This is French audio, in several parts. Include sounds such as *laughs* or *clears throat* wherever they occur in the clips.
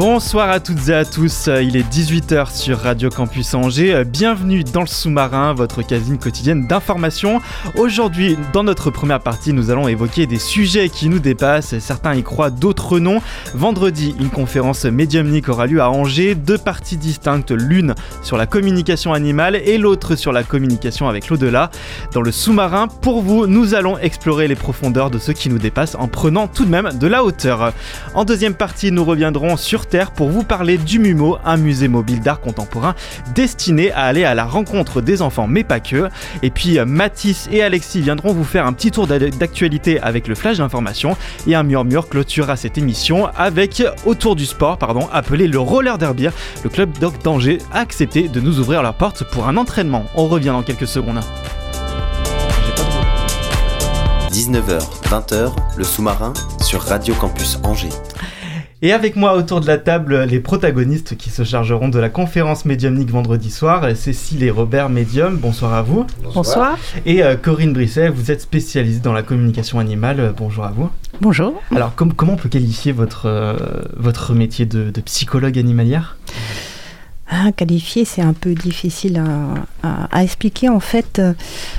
Bonsoir à toutes et à tous, il est 18h sur Radio Campus Angers. Bienvenue dans le sous-marin, votre casine quotidienne d'information. Aujourd'hui, dans notre première partie, nous allons évoquer des sujets qui nous dépassent. Certains y croient, d'autres non. Vendredi, une conférence médiumnique aura lieu à Angers. Deux parties distinctes, l'une sur la communication animale et l'autre sur la communication avec l'au-delà. Dans le sous-marin, pour vous, nous allons explorer les profondeurs de ce qui nous dépasse en prenant tout de même de la hauteur. En deuxième partie, nous reviendrons sur Pour vous parler du MUMO, un musée mobile d'art contemporain destiné à aller à la rencontre des enfants, mais pas que. Et puis euh, Mathis et Alexis viendront vous faire un petit tour d'a- d'actualité avec le flash d'information et un murmure clôturera cette émission avec autour du sport, pardon, appelé le roller derby. Le club Doc d'Angers a accepté de nous ouvrir leurs portes pour un entraînement. On revient dans quelques secondes. J'ai pas de- 19h, 20h, le sous-marin sur Radio Campus Angers. Et avec moi autour de la table, les protagonistes qui se chargeront de la conférence médiumnique vendredi soir, Cécile et Robert Médium, bonsoir à vous. Bonsoir. Et euh, Corinne Brisset, vous êtes spécialiste dans la communication animale, euh, bonjour à vous. Bonjour. Alors com- comment on peut qualifier votre, euh, votre métier de, de psychologue animalière? Ah, qualifier, c'est un peu difficile à, expliquer. En fait,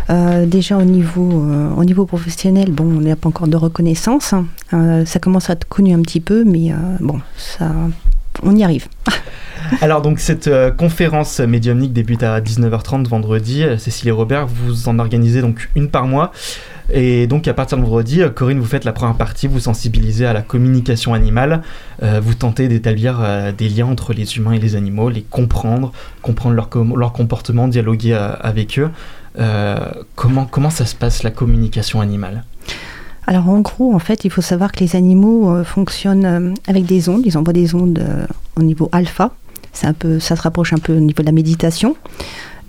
euh, déjà au niveau, euh, au niveau professionnel, bon, on n'a pas encore de reconnaissance. hein. Euh, ça commence à être connu un petit peu, mais bon, ça, on y arrive. *laughs* Alors donc cette conférence médiumnique débute à 19h30 vendredi. Cécile et Robert, vous en organisez donc une par mois. Et donc à partir de vendredi, euh, Corinne, vous faites la première partie, vous sensibilisez à la communication animale, Euh, vous tentez d'établir euh, des liens entre les humains et les animaux, les comprendre, comprendre leur, com- leur comportement, dialoguer avec eux. Comment, comment ça se passe la communication animale? Alors en gros, en fait, il faut savoir que les animaux fonctionnent avec des ondes. Ils envoient des ondes au niveau alpha. Un peu, ça se rapproche un peu au niveau de la méditation.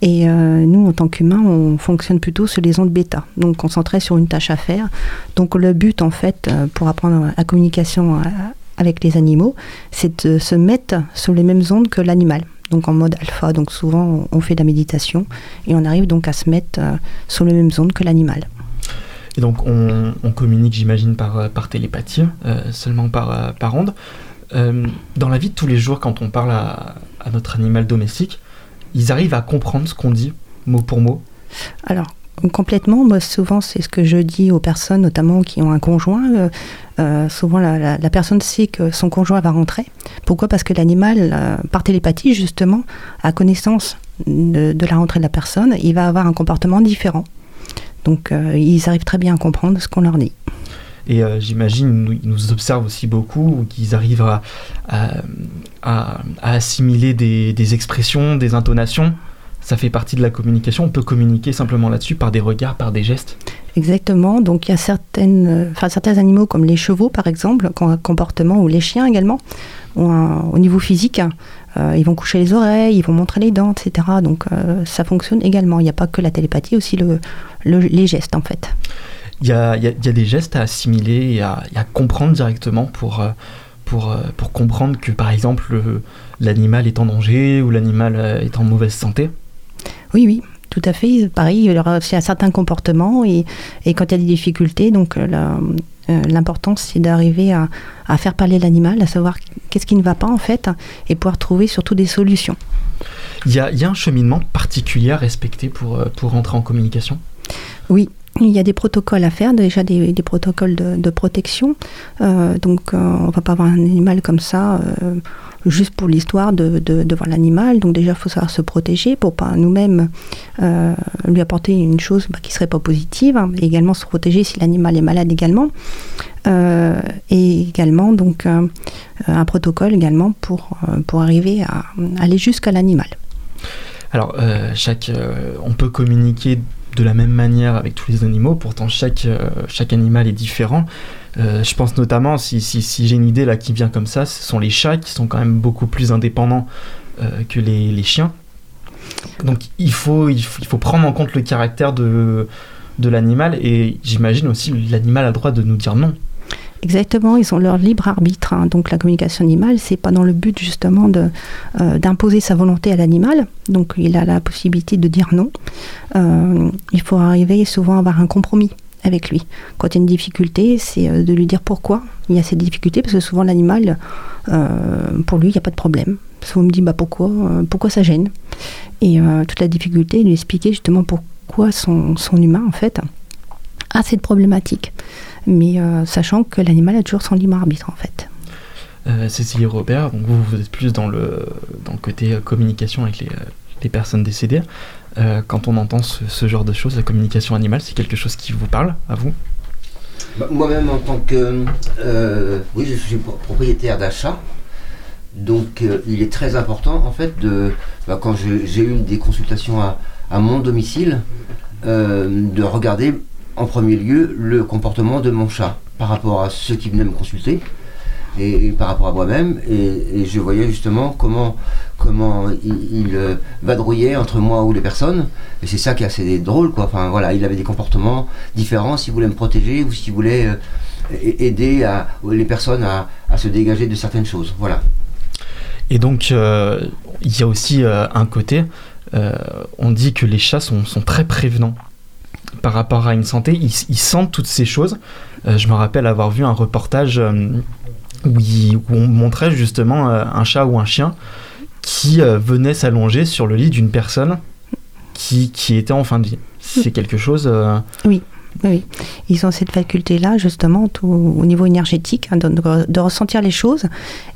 Et euh, nous, en tant qu'humains, on fonctionne plutôt sur les ondes bêta, donc concentrés sur une tâche à faire. Donc le but, en fait, euh, pour apprendre la communication euh, avec les animaux, c'est de se mettre sur les mêmes ondes que l'animal. Donc en mode alpha, donc souvent on fait de la méditation et on arrive donc à se mettre sur les mêmes ondes que l'animal. Et donc on, communique, j'imagine, par, télépathie, seulement par, par onde. Euh, dans la vie de tous les jours, quand on parle à notre animal domestique, ils arrivent à comprendre ce qu'on dit, mot pour mot. Alors, complètement, moi souvent c'est ce que je dis aux personnes, notamment qui ont un conjoint. euh, euh, souvent la, personne sait que son conjoint va rentrer. Pourquoi? Parce que l'animal, euh, par télépathie justement, a connaissance de, la rentrée de la personne, il va avoir un comportement différent. Donc ils arrivent très bien à comprendre ce qu'on leur dit. Et euh, j'imagine, ils nous observent aussi beaucoup, qu'ils arrivent à, assimiler des, expressions, des intonations. Ça fait partie de la communication. On peut communiquer simplement là-dessus par des regards, par des gestes. Exactement. Donc il y a certaines, enfin, certains animaux comme les chevaux par exemple, ont un comportement, ou les chiens également, ont au niveau physique, euh, ils vont coucher les oreilles, ils vont montrer les dents, etc. Donc euh, ça fonctionne également. Il n'y a pas que la télépathie, aussi le, le- les gestes en fait. Il y a, il y a- il y a des gestes à assimiler et à, et à comprendre directement pour, euh, pour, euh, pour comprendre que, par exemple, le- l'animal est en danger ou l'animal euh, est en mauvaise santé. Oui, oui. Tout à fait, pareil, il y aura aussi un certain comportement et, et quand il y a des difficultés, donc la- l'important c'est d'arriver à, à faire parler l'animal, à savoir qu'est-ce qui ne va pas en fait et pouvoir trouver surtout des solutions. Il y a, il y a un cheminement particulier à respecter pour, pour entrer en communication? Oui, il y a des protocoles à faire, déjà des, protocoles de, protection. Euh, donc, euh, on va pas avoir un animal comme ça euh, juste pour l'histoire de, voir l'animal. Donc, déjà, il faut savoir se protéger pour pas nous-mêmes euh, lui apporter une chose bah, qui serait pas positive. hein, et également se protéger si l'animal est malade également. Et également, donc, un protocole également pour, pour arriver à aller jusqu'à l'animal. Alors, chaque, on peut communiquer de la même manière avec tous les animaux, pourtant chaque, euh, chaque animal est différent. Euh, je pense notamment, si, si, j'ai une idée là qui vient comme ça, ce sont les chats qui sont quand même beaucoup plus indépendants euh, que les, chiens. Donc il faut, il, faut, il faut prendre en compte le caractère de, de l'animal et j'imagine aussi l'animal a le droit de nous dire non. Exactement, ils ont leur libre arbitre. hein. Donc la communication animale, c'est pas dans le but justement de, euh, d'imposer sa volonté à l'animal. Donc il a la possibilité de dire non. Euh, il faut arriver souvent à avoir un compromis avec lui. Quand il y a une difficulté, c'est euh, de lui dire pourquoi il y a cette difficulté, parce que souvent l'animal, pour lui, il n'y a pas de problème. Souvent on me dit bah, pourquoi, pourquoi ça gêne? Et toute la difficulté, lui expliquer justement pourquoi son humain, en fait, a cette problématique mais euh, sachant que l'animal a toujours son libre arbitre en fait. Euh, Cécilie Robert, donc vous, vous êtes plus dans le, dans le côté euh, communication avec les, les personnes décédées. Euh, quand on entend ce, ce genre de choses, la communication animale, c'est quelque chose qui vous parle à vous? Bah, Moi-même, en tant que. euh, oui, je suis pro- propriétaire d'achat. Donc, euh, il est très important, en fait, de. bah, quand j'ai eu des consultations à, à mon domicile, euh, de regarder en premier lieu le comportement de mon chat par rapport à ceux qui venaient me consulter et, par rapport à moi-même. Et, je voyais justement comment, comment il, il, euh, vadrouillait entre moi ou les personnes. Et c'est ça qui est assez drôle, quoi. Enfin, voilà, il avait des comportements différents s'il voulait me protéger ou s'il voulait euh, aider les personnes à, se dégager de certaines choses. Voilà. Et donc, euh, il y a aussi un côté, on dit que les chats sont, sont très prévenants par rapport à une santé, ils, ils sentent toutes ces choses. Euh, je me rappelle avoir vu un reportage euh, où, il- où on montrait justement euh, un chat ou un chien qui venait s'allonger sur le lit d'une personne qui, qui était en fin de vie. C'est quelque chose... Oui, oui. Ils ont cette faculté-là, justement, au niveau énergétique, hein, de, ressentir les choses.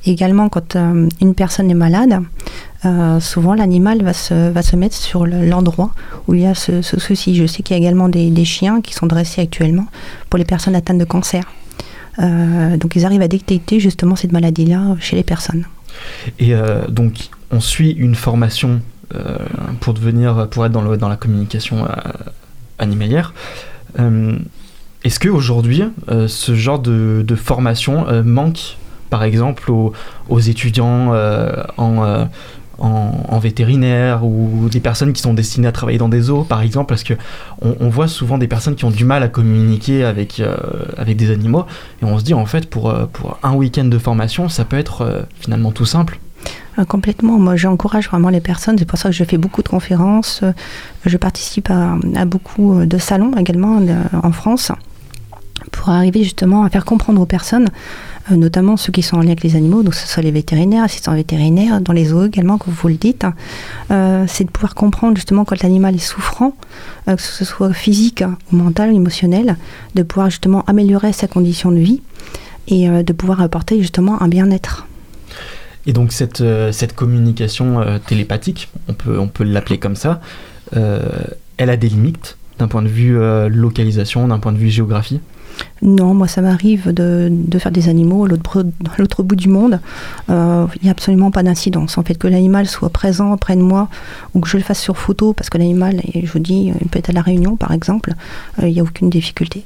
Également, quand euh, une personne est malade, euh, souvent l'animal va se, mettre sur le- l'endroit où il y a ce, souci. Je sais qu'il y a également des, chiens qui sont dressés actuellement pour les personnes atteintes de cancer. Euh, donc ils arrivent à détecter justement cette maladie-là chez les personnes. Et donc, on suit une formation pour devenir, pour être dans, la communication animalière. Euh, Est-ce qu'aujourd'hui, euh, ce genre de, formation euh, manque, par exemple, aux, étudiants en, vétérinaire ou des personnes qui sont destinées à travailler dans des zoos, par exemple, parce que on, voit souvent des personnes qui ont du mal à communiquer avec, avec des animaux, et on se dit, en fait, pour, pour un week-end de formation, ça peut être finalement tout simple. Euh, Complètement. Moi, j'encourage vraiment les personnes. C'est pour ça que je fais beaucoup de conférences. Euh, Je participe à, beaucoup euh, de salons également en France pour arriver justement à faire comprendre aux personnes, notamment ceux qui sont en lien avec les animaux, donc ce soit les vétérinaires, assistants vétérinaires, dans les zoos également, comme vous le dites, hein, c'est de pouvoir comprendre justement quand l'animal est souffrant, que ce soit physique ou mental, émotionnel, de pouvoir justement améliorer sa condition de vie et de pouvoir apporter justement un bien-être. Et donc cette, euh, cette communication euh, télépathique, on peut, on peut l'appeler comme ça, euh, elle a des limites d'un point de vue euh, localisation, d'un point de vue géographie? Non, moi ça m'arrive de, de faire des animaux à l'autre bout du monde. Euh, Il n'y a absolument pas d'incidence. En fait, que l'animal soit présent près de moi ou que je le fasse sur photo, parce que l'animal, je vous dis, il peut être à la Réunion par exemple, euh, il n'y a aucune difficulté.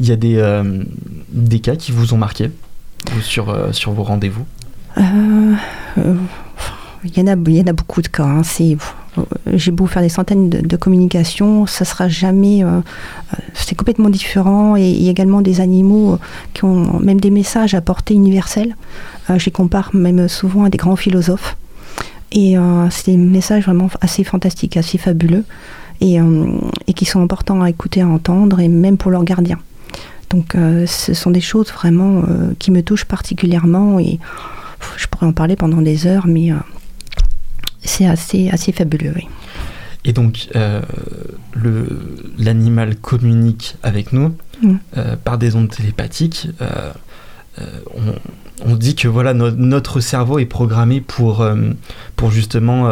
Il y a des, euh, des cas qui vous ont marqué sur, euh, sur vos rendez-vous? Euh, euh, Il y, en a, y en a beaucoup de cas. hein. Euh, j'ai beau faire des centaines de, communications, ça sera jamais. c'est complètement différent. Et il y a également des animaux qui ont même des messages à portée universelle. Euh, je les compare même souvent à des grands philosophes. Et c'est des messages vraiment assez fantastiques, assez fabuleux, et, et qui sont importants à écouter, à entendre, et même pour leurs gardiens. Donc, ce sont des choses vraiment qui me touchent particulièrement, et je pourrais en parler pendant des heures, mais euh, c'est assez, assez fabuleux. Oui. Et donc euh, l'animal communique avec nous Mm. euh, par des ondes télépathiques. Euh, on, on dit que voilà no- notre cerveau est programmé pour, pour justement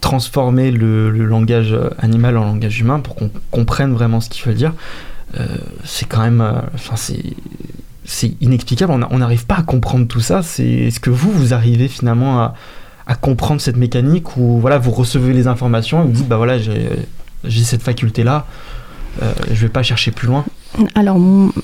transformer le, le langage animal en langage humain pour qu'on comprenne vraiment ce qu'il veut dire. C'est quand même, enfin c'est c'est inexplicable. On n'arrive pas à comprendre tout ça. C'est est-ce que vous vous arrivez finalement à, comprendre cette mécanique ou voilà vous recevez les informations et vous dites bah voilà j'ai cette faculté-là, euh, je vais pas chercher plus loin? Alors,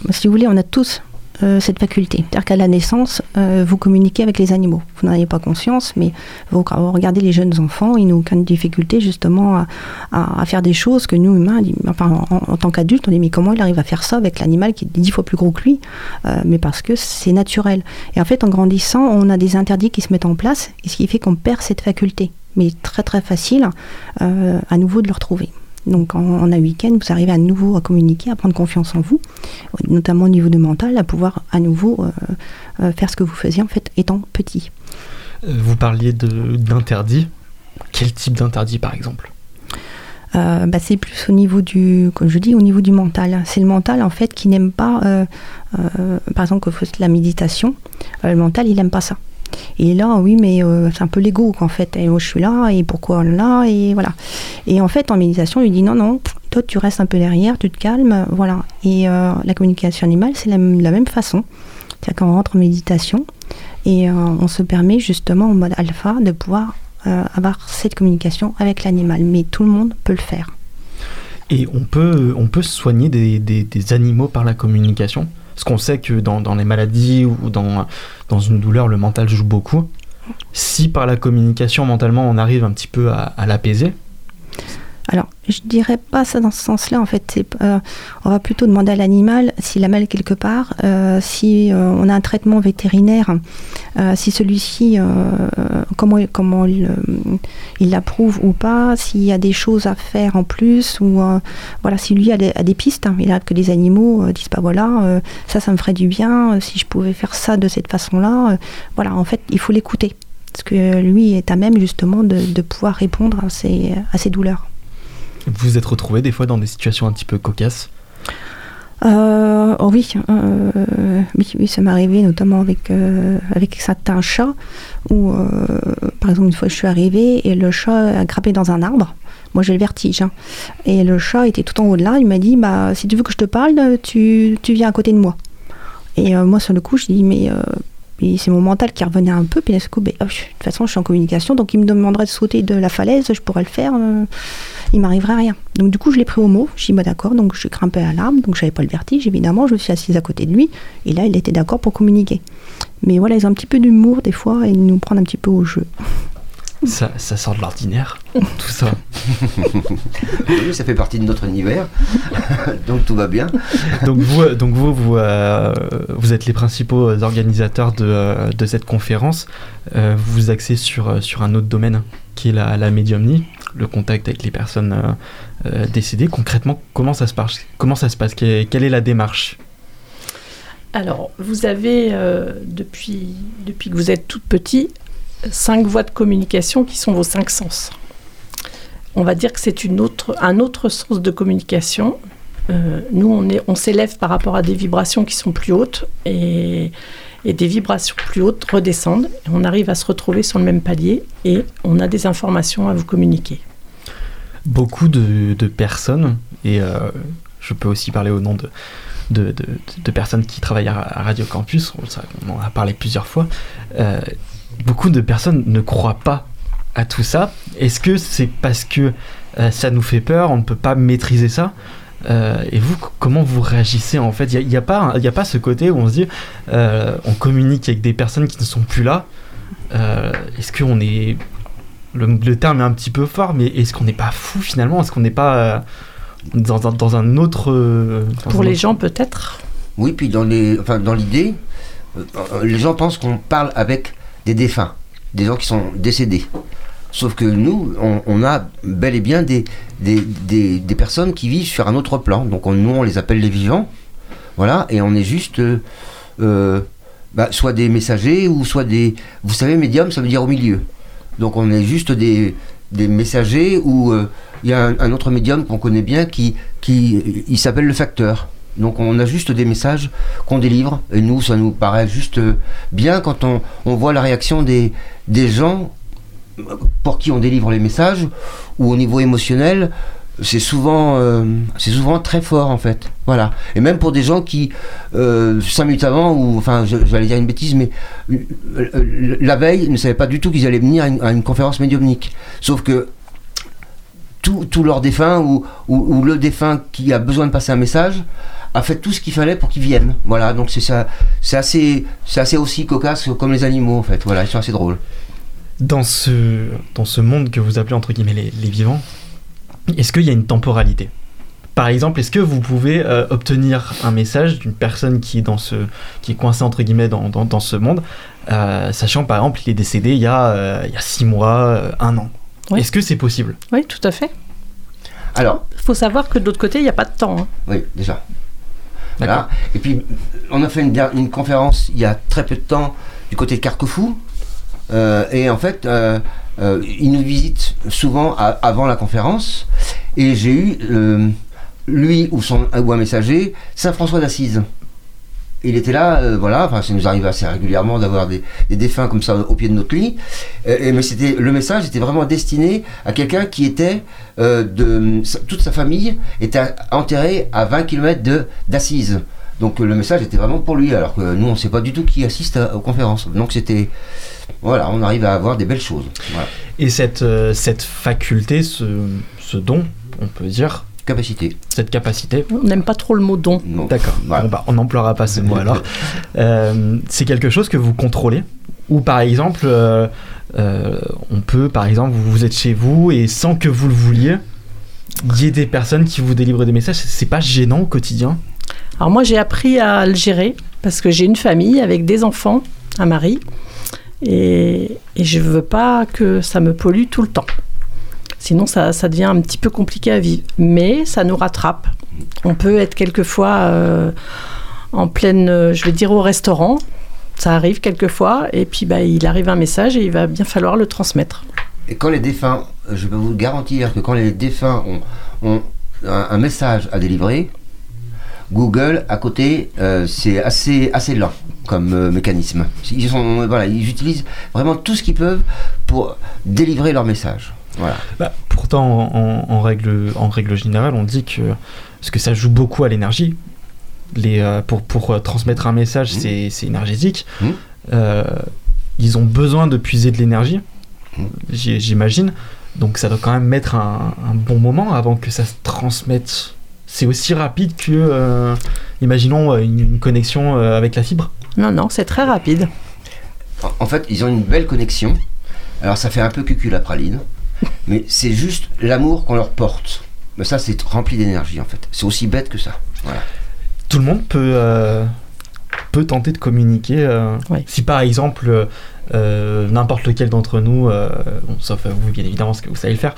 si vous voulez, on a tous euh, cette faculté. C'est-à-dire qu'à la naissance, euh, vous communiquez avec les animaux. Vous n'en avez pas conscience, mais vous regardez les jeunes enfants, ils n'ont aucune difficulté justement à, faire des choses que nous, humains, enfin, en, tant qu'adultes, on dit mais comment il arrive à faire ça avec l'animal qui est dix fois plus gros que lui Euh, Mais parce que c'est naturel. Et en fait, en grandissant, on a des interdits qui se mettent en place, et ce qui fait qu'on perd cette faculté. Mais très très facile à nouveau de le retrouver. Donc en, en un week-end, vous arrivez à nouveau à communiquer, à prendre confiance en vous, notamment au niveau de mental, à pouvoir à nouveau euh, euh, faire ce que vous faisiez en fait étant petit. Euh, Vous parliez de- d'interdits. Quel type d'interdit par exemple? Euh, bah, c'est plus au niveau du, comme je dis, au niveau du mental. C'est le mental en fait qui n'aime pas, euh, euh, par exemple, que la méditation, le mental il n'aime pas ça. Et là, oui, mais euh, c'est un peu l'ego qu'en fait. Et moi, je suis là, et pourquoi là, et voilà. Et en fait, en méditation, il dit non, non, toi, tu restes un peu derrière, tu te calmes, voilà. Et euh, la communication animale, c'est la, la même façon. C'est-à-dire qu'on rentre en méditation et euh, on se permet justement en mode alpha de pouvoir avoir cette communication avec l'animal. Mais tout le monde peut le faire. Et on peut, on peut soigner des animaux par la communication? Parce qu'on sait que dans, les maladies ou dans, une douleur, le mental joue beaucoup. Si par la communication, mentalement, on arrive un petit peu à l'apaiser, Alors, je dirais pas ça dans ce sens-là. En fait, euh, on va plutôt demander à l'animal s'il a mal quelque part, euh, si euh, on a un traitement vétérinaire, si celui-ci, comment, il, l'approuve ou pas, s'il y a des choses à faire en plus, ou voilà, si lui a des, pistes, hein, il a que les animaux disent pas voilà, ça, ça me ferait du bien, si je pouvais faire ça de cette façon-là, voilà, en fait, il faut l'écouter. Parce que lui est à même justement de, pouvoir répondre à ces, à ces douleurs. Vous vous êtes retrouvé des fois dans des situations un petit peu cocasses. Euh, oh oui, euh, oui, oui, ça m'est arrivé notamment avec, euh, avec certains chats où, euh, par exemple, une fois je suis arrivée et le chat a grimpé dans un arbre. Moi j'ai le vertige. hein. Et le chat était tout en haut de là. Il m'a dit bah, Si tu veux que je te parle, tu, tu viens à côté de moi. Et euh, moi sur le coup, je dis Mais euh, puis c'est mon mental qui revenait un peu. Puis d'un coup, ben, de toute façon, je suis en communication. Donc il me demanderait de sauter de la falaise, je pourrais le faire. euh, il m'arriverait rien. Donc du coup, je l'ai pris au mot. Je dis bah d'accord. Donc je grimpé à l'arbre. Donc j'avais pas le vertige évidemment. Je me suis assise à côté de lui. Et là, il était d'accord pour communiquer. Mais voilà, ils ont un petit peu d'humour des fois et ils nous prennent un petit peu au jeu. Ça, ça sort de l'ordinaire, *laughs* tout ça. Oui, ça fait partie de notre univers, *laughs* donc tout va bien. Donc vous, euh, donc vous, vous, euh, vous êtes les principaux organisateurs de, euh, de cette conférence. Euh, vous vous axez sur, sur un autre domaine qui est la, la médiumnie, le contact avec les personnes euh, décédées. Concrètement, comment ça se passe Comment ça se passe? Quelle quelle est la démarche? Alors, vous avez, euh, depuis, depuis que vous êtes toute petit, cinq voies de communication qui sont vos cinq sens. On va dire que c'est une autre, un autre sens de communication. Euh, nous, on, est, on s'élève par rapport à des vibrations qui sont plus hautes et, et des vibrations plus hautes redescendent. Et on arrive à se retrouver sur le même palier et on a des informations à vous communiquer. Beaucoup de, de personnes, et euh, je peux aussi parler au nom de, de, de- personnes qui travaillent à, Radio Campus, on en a parlé plusieurs fois, euh, beaucoup de personnes ne croient pas à tout ça. Est-ce que c'est parce que euh, ça nous fait peur, on ne peut pas maîtriser ça Euh, et vous, comment vous réagissez en fait? Il n'y a, pas il y a pas ce côté où on se dit euh, on communique avec des personnes qui ne sont plus là. Euh, est-ce qu'on est. Le, le terme est un petit peu fort, mais est-ce qu'on n'est pas fou finalement? Est-ce qu'on n'est pas euh, dans, un, dans un autre. dans Pour un les autre- gens, peut-être? Oui, puis dans les, enfin dans l'idée, euh, euh, les gens pensent qu'on parle avec des défunts, des gens qui sont décédés. Sauf que nous, on, a bel et bien des, personnes qui vivent sur un autre plan. Donc on- nous, on les appelle les vivants. Voilà, et on est juste euh, euh, bah, soit des messagers ou soit des. Vous savez, médium, ça veut dire au milieu. Donc on est juste des, messagers ou euh, il y a un, autre médium qu'on connaît bien qui, s'appelle le facteur. Donc on a juste des messages qu'on délivre. Et nous ça nous paraît juste euh, bien quand on, voit la réaction des, gens pour qui on délivre les messages ou au niveau émotionnel c'est souvent euh, c'est très fort en fait. Voilà. Et même pour des gens qui euh, cinq minutes avant ou enfin j'allais dire une bêtise mais euh, la veille ne savaient pas du tout qu'ils allaient venir à une, conférence médiumnique. Sauf que leurs défunts ou, ou, ou le défunt qui a besoin de passer un message a fait tout ce qu'il fallait pour qu'ils viennent. Voilà, donc c'est ça, c'est assez, c'est assez aussi cocasse comme les animaux en fait. Voilà, ils sont assez drôles. Dans ce, dans ce monde que vous appelez entre guillemets les, les vivants, est-ce qu'il y a une temporalité? Par exemple, est-ce que vous pouvez euh, obtenir un message d'une personne qui est, dans ce, qui est coincée entre guillemets dans, dans, dans ce monde, euh, sachant par exemple qu'il est décédé il y a, euh, il y a six mois, euh, un an? Oui. Est-ce que c'est possible? Oui, tout à fait. Alors, Il faut savoir que de l'autre côté, il n'y a pas de temps. hein. oui, déjà. Voilà. Et puis, on a fait une, conférence il y a très peu de temps du côté de Carquefou. Euh, et en fait, euh, euh, ils nous visitent souvent à- avant la conférence. Et j'ai eu, lui ou, son, ou un messager, Saint-François d'Assise. Il était là, euh, voilà, enfin, ça nous arrive assez régulièrement d'avoir des, des défunts comme ça au pied de notre lit. Euh, et- mais c'était le message était vraiment destiné à quelqu'un qui était euh, de toute sa famille était enterrée à 20 km de d'Assise. Donc le message était vraiment pour lui, alors que nous on ne sait pas du tout qui assiste aux conférences. Donc c'était voilà, on arrive à avoir des belles choses. Et cette, cette faculté, ce don, on peut dire, Capacité. cette capacité, On n'aime pas trop le mot don. D'accord. Bon, bah, on n'emploiera pas ce mot alors. *laughs* Euh, c'est quelque chose que vous contrôlez Ou par exemple, euh, euh, on peut, par exemple, vous, vous êtes chez vous et sans que vous le vouliez, il y ait des personnes qui vous délivrent des messages. C'est pas gênant au quotidien? Alors moi, j'ai appris à le gérer parce que j'ai une famille avec des enfants, un mari, et, et je veux pas que ça me pollue tout le temps. Sinon, ça, devient un petit peu compliqué à vivre. Mais ça nous rattrape. On peut être quelquefois euh, en pleine, euh, je vais dire, au restaurant. Ça arrive quelquefois, et puis bah, il arrive un message et il va bien falloir le transmettre. Et quand les défunts, euh, je peux vous garantir que quand les défunts ont, un, message à délivrer, Google à côté, c'est assez, assez lent comme mécanisme. Ils, sont, voilà, ils utilisent vraiment tout ce qu'ils peuvent pour délivrer leur message. Voilà. Bah, Pourtant, en, en règle, en règle générale, on dit que, parce que ça joue beaucoup à l'énergie, les, euh, pour, pour euh, transmettre un message, Mhm. c'est c'est énergétique. Mhm. Euh, ils ont besoin de puiser de l'énergie, j'ai- j'imagine. Donc ça doit quand même mettre un, un bon moment avant que ça se transmette. C'est aussi rapide que, euh, imaginons, une, une connexion avec la fibre. Non, non, c'est très rapide. En, en fait, ils ont une belle connexion. Alors ça fait un peu cucul la praline, mais c'est juste l'amour qu'on leur porte. Mais ça, c'est rempli d'énergie en fait. C'est aussi bête que ça. Voilà. Tout le monde peut, euh, peut tenter de communiquer. euh, Oui. Si par exemple, euh, n'importe lequel d'entre nous, euh, bon, sauf vous bien évidemment, parce que vous savez le faire,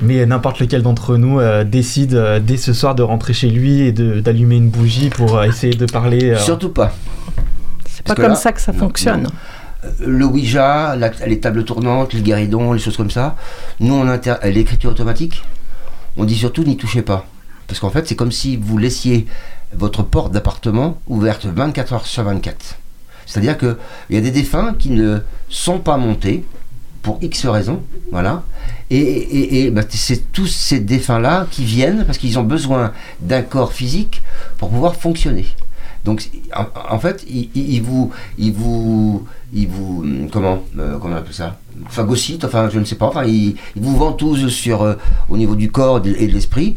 mais n'importe lequel d'entre nous euh, décide euh, dès ce soir de rentrer chez lui et de- d'allumer une bougie pour euh, essayer de parler. euh, Surtout pas. C'est pas comme là- ça que ça non, fonctionne. non. Le Ouija, les tables tournantes, les guéridons, les choses comme ça, nous, on inter... euh, l'écriture automatique, on dit surtout n'y touchez pas. Parce qu'en fait, c'est comme si vous laissiez votre porte d'appartement ouverte 24 heures sur 24. C'est-à-dire qu'il y a des défunts qui ne sont pas montés pour X raisons, voilà. Et, bah, c'est tous ces défunts-là qui viennent parce qu'ils ont besoin d'un corps physique pour pouvoir fonctionner. Donc, en, fait, vous, ils vous, ils vous, comment, euh, comment on appelle ça, phagocytent, enfin, je ne sais pas, enfin, ils vous ventousent sur, euh, au niveau du corps et de l'esprit,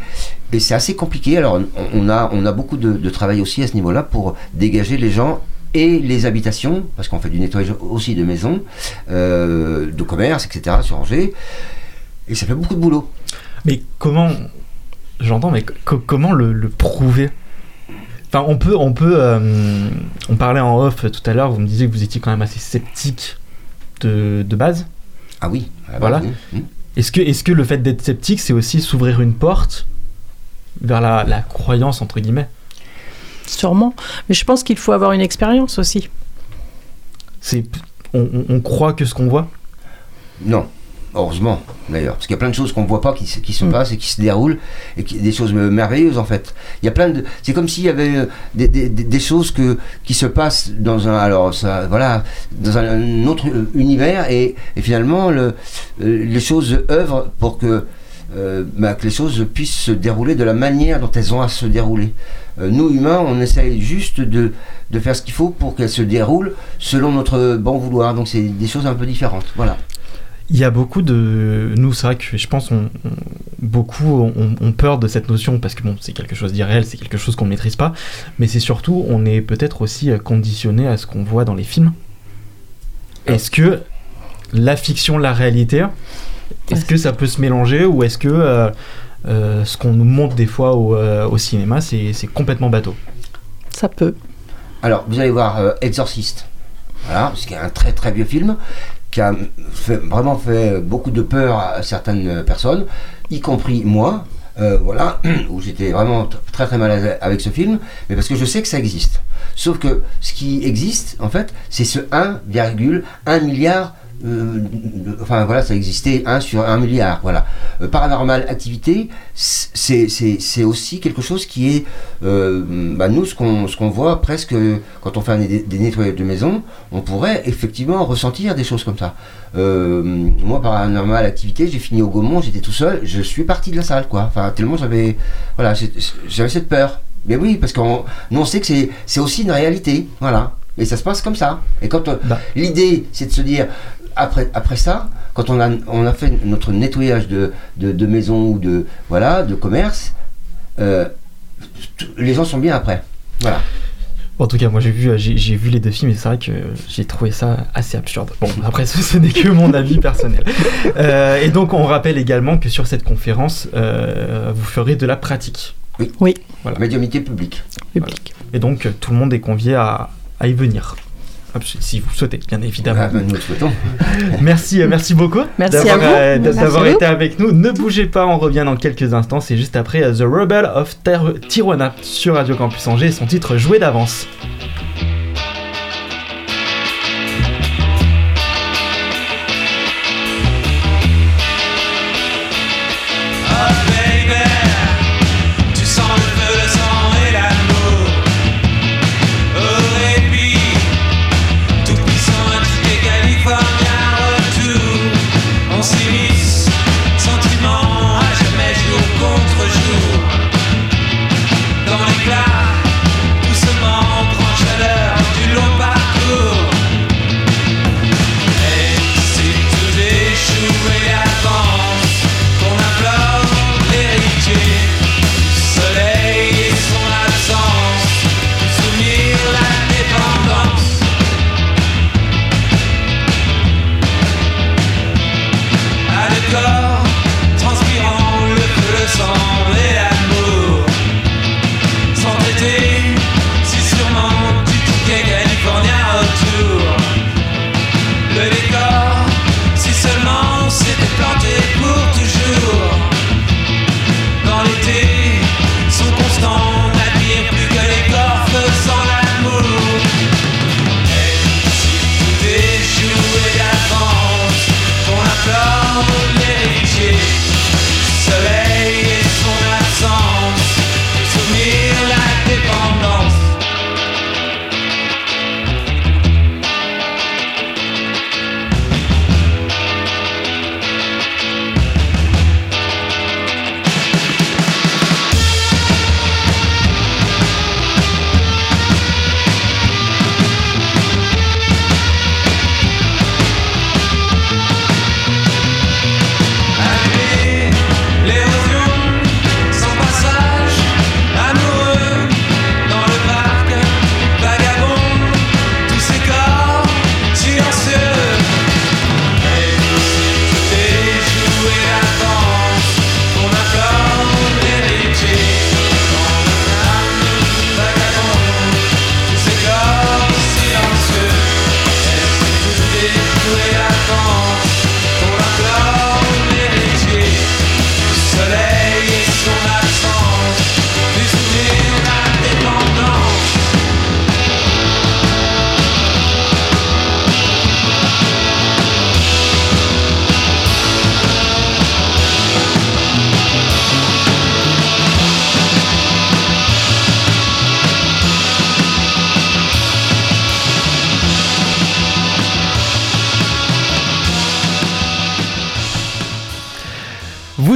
et c'est assez compliqué. Alors, on, a, on a beaucoup de, travail aussi à ce niveau-là pour dégager les gens et les habitations, parce qu'on fait du nettoyage aussi de maisons, euh, de commerce, etc., sur Angers, et ça fait beaucoup de boulot. Mais comment, j'entends, mais co- comment le prouver? Enfin, on peut, on peut, euh, on parlait en off tout à l'heure. Vous me disiez que vous étiez quand même assez sceptique de, de base. Ah oui, ah bah Voilà. oui. Est-ce que, est-ce que le fait d'être sceptique, c'est aussi s'ouvrir une porte vers la, la croyance entre guillemets? Sûrement. Mais je pense qu'il faut avoir une expérience aussi. C'est, on, on- on croit que ce qu'on voit? Non, heureusement d'ailleurs, parce qu'il y a plein de choses qu'on ne voit pas qui, se- qui se Mm. passent et qui se déroulent, et qui, des choses merveilleuses en fait. Il y a plein de, c'est comme s'il y avait euh, des, des- des- des choses que, qui se passent dans un, alors ça, voilà, dans un, autre euh, univers, et, et finalement le, euh, les choses œuvrent pour que, euh, bah, que les choses puissent se dérouler de la manière dont elles ont à se dérouler. Euh, nous humains, on essaye juste de, de faire ce qu'il faut pour qu'elles se déroulent selon notre bon vouloir. Donc c'est des choses un peu différentes. Voilà. Il y a beaucoup de. Nous, c'est vrai que je pense on, on- beaucoup ont, ont peur de cette notion parce que bon, c'est quelque chose d'irréel, c'est quelque chose qu'on ne maîtrise pas. Mais c'est surtout, on est peut-être aussi euh, conditionné à ce qu'on voit dans les films. Est-ce que la fiction, la réalité, est-ce que ça peut se mélanger ou est-ce que euh, euh, ce qu'on nous montre des fois au, euh, au cinéma, c'est complètement bateau? Ça peut. Alors, vous allez voir euh, Exorcist. Voilà, ce qui est un très très vieux film qui a vraiment fait beaucoup de peur à certaines personnes, y compris moi. euh, voilà, *clears throat* où j'étais vraiment très très mal à l'aise avec ce film, mais parce que je sais que ça existe. Sauf que ce qui existe, en fait, c'est ce 1,1 milliard. Euh, de- enfin voilà, ça existait 1 sur 1 milliard. Voilà. Euh, Paranormal Activité, c'est aussi quelque chose qui est, euh, bah, nous, ce qu'on qu'on voit presque quand on fait un- des, des nettoyages de maison, on pourrait effectivement ressentir des choses comme ça. Euh, moi, Paranormal Activité, j'ai fini au Gaumont, j'étais tout seul, je suis parti de la salle, quoi. Enfin, tellement j'avais voilà, j'avais cette peur. Mais oui, parce qu'on nous, on sait que c'est aussi une réalité. Voilà. Et ça se passe comme ça. Et quand Bah. l'idée, c'est de se dire, après, après ça, quand on a, on a fait notre nettoyage de, de, de maison ou de, voilà, de commerce, euh, les gens sont bien après. Voilà. En tout cas, moi j'ai vu, euh, j'ai vu les deux films et c'est vrai que j'ai trouvé ça assez absurde. Bon, après, ce, ce n'est que mon avis personnel. *laughs* Euh, et donc, on rappelle également que sur cette conférence, euh, vous ferez de la pratique. Oui, Médiumnité publique. public. Et donc, tout le monde est convié à, à y venir. Si vous souhaitez, bien évidemment. Ah, ben, nous le souhaitons. *laughs* Merci, euh, merci beaucoup Merci d'avoir euh, été avec nous. Ne bougez pas, on revient dans quelques instants. C'est juste après euh, The Rebel of Ter- Tijuana sur Radio Campus Angers et son titre Joué d'avance.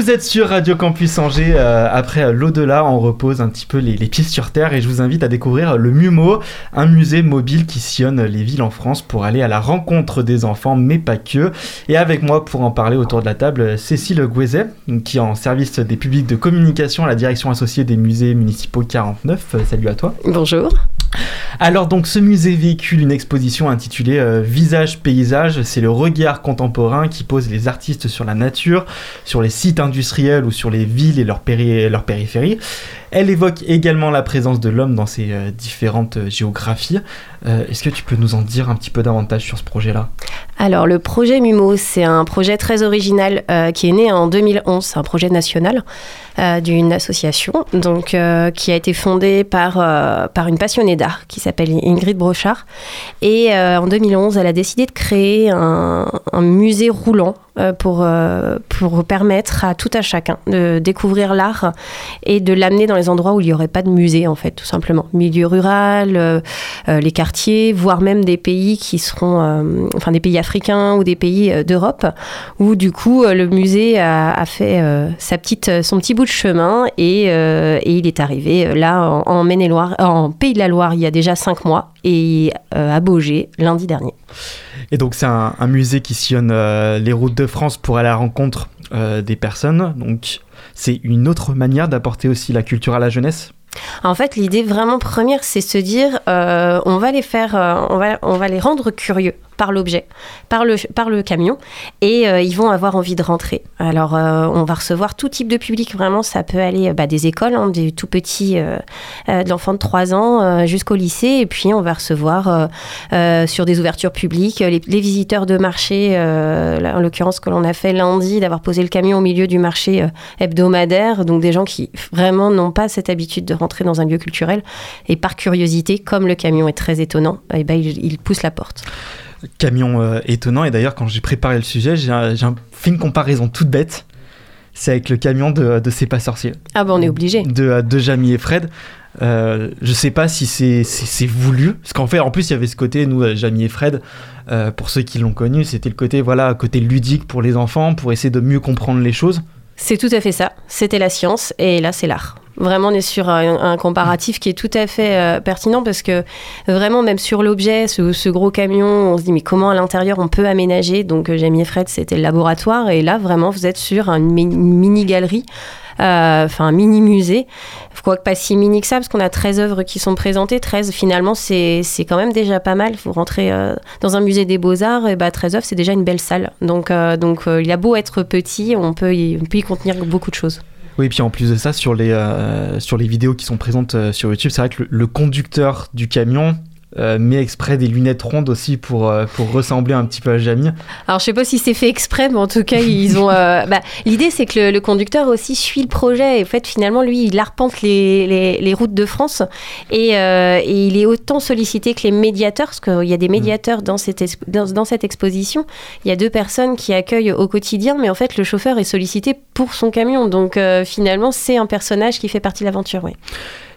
Vous êtes sur Radio Campus Angers. euh, après l'au-delà, on repose un petit peu les, les pieds sur terre et je vous invite à découvrir le MUMO, un musée mobile qui sillonne les villes en France pour aller à la rencontre des enfants, mais pas que. Et avec moi pour en parler autour de la table, Cécile Gouezet, qui est en service des publics de communication à la direction associée des musées municipaux 49. Euh, salut à toi. Bonjour. Alors donc ce musée véhicule une exposition intitulée euh, Visage paysage, c'est le regard contemporain qui pose les artistes sur la nature, sur les sites industriels ou sur les villes et leurs, péri- leurs périphéries. Elle évoque également la présence de l'homme dans ces euh, différentes euh, géographies. Euh, Est-ce que tu peux nous en dire un petit peu davantage sur ce projet-là? Alors, le projet MUMO, c'est un projet très original qui est né en 2011. C'est un projet national d'une association donc, qui a été fondée par, par une passionnée d'art qui s'appelle Ingrid Brochard. Et en 2011, elle a décidé de créer un, musée roulant pour, pour permettre à tout à chacun de découvrir l'art et de l'amener dans les endroits où il n'y aurait pas de musée, en fait, tout simplement. Milieu rural, euh, euh, les quartiers, voire même des pays qui seront, euh, enfin des pays africains ou des pays d'Europe, où du coup le musée a, fait sa petite, son petit bout de chemin et, et il est arrivé là en, en Maine-et-Loire, en Pays de la Loire il y a déjà cinq mois et à Beaugé lundi dernier. Et donc c'est un, musée qui sillonne euh, les routes de France pour aller à la rencontre euh, des personnes. Donc c'est une autre manière d'apporter aussi la culture à la jeunesse. En fait, l'idée vraiment première, c'est se dire, euh, on va les faire, on va les rendre curieux par l'objet, par le, camion, et euh, ils vont avoir envie de rentrer. Alors, euh, on va recevoir tout type de public. Vraiment, ça peut aller bah, des écoles, hein, des tout petits, euh, de l'enfant de 3 ans jusqu'au lycée, et puis on va recevoir sur des ouvertures publiques les, visiteurs de marché, en l'occurrence que l'on a fait lundi, d'avoir posé le camion au milieu du marché hebdomadaire, donc des gens qui vraiment n'ont pas cette habitude de rentrer dans un lieu culturel, et par curiosité, comme le camion est très étonnant, eh ben, il, il pousse la porte. Camion euh, étonnant. Et d'ailleurs, quand j'ai préparé le sujet, j'ai un- j'ai un- fait une comparaison toute bête. C'est avec le camion de, de C'est pas sorcier, Ah ben on est obligé. de, de Jamie et Fred. Euh, je sais pas si c'est c'est- c'est voulu, parce qu'en fait, en plus, il y avait ce côté, nous, euh, Jamie et Fred, euh, pour ceux qui l'ont connu, c'était le côté, voilà, côté ludique pour les enfants, pour essayer de mieux comprendre les choses. C'est tout à fait ça. C'était la science et là, c'est l'art. Vraiment, on est sur un, comparatif qui est tout à fait euh, pertinent parce que vraiment, même sur l'objet, ce, gros camion, on se dit mais comment à l'intérieur on peut aménager? Donc, euh, Jamie Fred, c'était le laboratoire et là, vraiment, vous êtes sur une, mi- une mini-galerie. euh, Enfin, un mini-musée, quoique pas si mini que ça, parce qu'on a 13 œuvres qui sont présentées. 13, finalement, c'est quand même déjà pas mal. Vous rentrez euh, dans un musée des beaux-arts, et bah, 13 œuvres, c'est déjà une belle salle. Donc, euh, donc euh, il a beau être petit, on peut y contenir beaucoup de choses. Oui, et puis en plus de ça, sur les, euh, sur les vidéos qui sont présentes euh, sur YouTube, c'est vrai que le, le conducteur du camion euh, met exprès des lunettes rondes aussi pour, euh, pour ressembler un petit peu à Jamie. Alors, je sais pas si c'est fait exprès, mais en tout cas, ils ont. euh, *laughs* bah, L'idée, c'est que le, le conducteur aussi suit le projet. Et en fait, finalement, lui, il arpente les, les, les routes de France. Et, euh, et il est autant sollicité que les médiateurs, parce qu'il y a des médiateurs dans cette, dans, dans cette exposition. Il y a deux personnes qui accueillent au quotidien, mais en fait, le chauffeur est sollicité pour son camion. Donc, finalement, c'est un personnage qui fait partie de l'aventure. Ouais.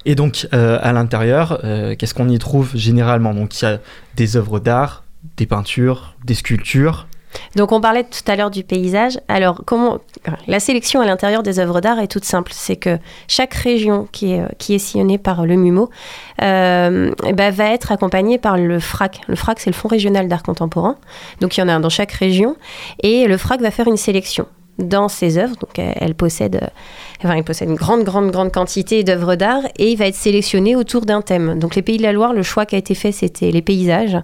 Et donc, euh, à l'intérieur, euh, qu'est-ce qu'on y trouve généralement? Donc, il y a des œuvres d'art, des peintures, des sculptures. Donc on parlait tout à l'heure du paysage. Alors comment la sélection à l'intérieur des œuvres d'art est toute simple, c'est que chaque région qui est, est sillonnée par le MUMO euh, ben, va être accompagnée par le FRAC. Le FRAC c'est le Fonds régional d'art contemporain. Donc il y en a un dans chaque région et le FRAC va faire une sélection dans ses œuvres. Donc elle, possède, euh, enfin, possède une grande, grande, grande quantité d'œuvres d'art et il va être sélectionné autour d'un thème. Donc les Pays de la Loire, le choix qui a été fait, c'était les paysages,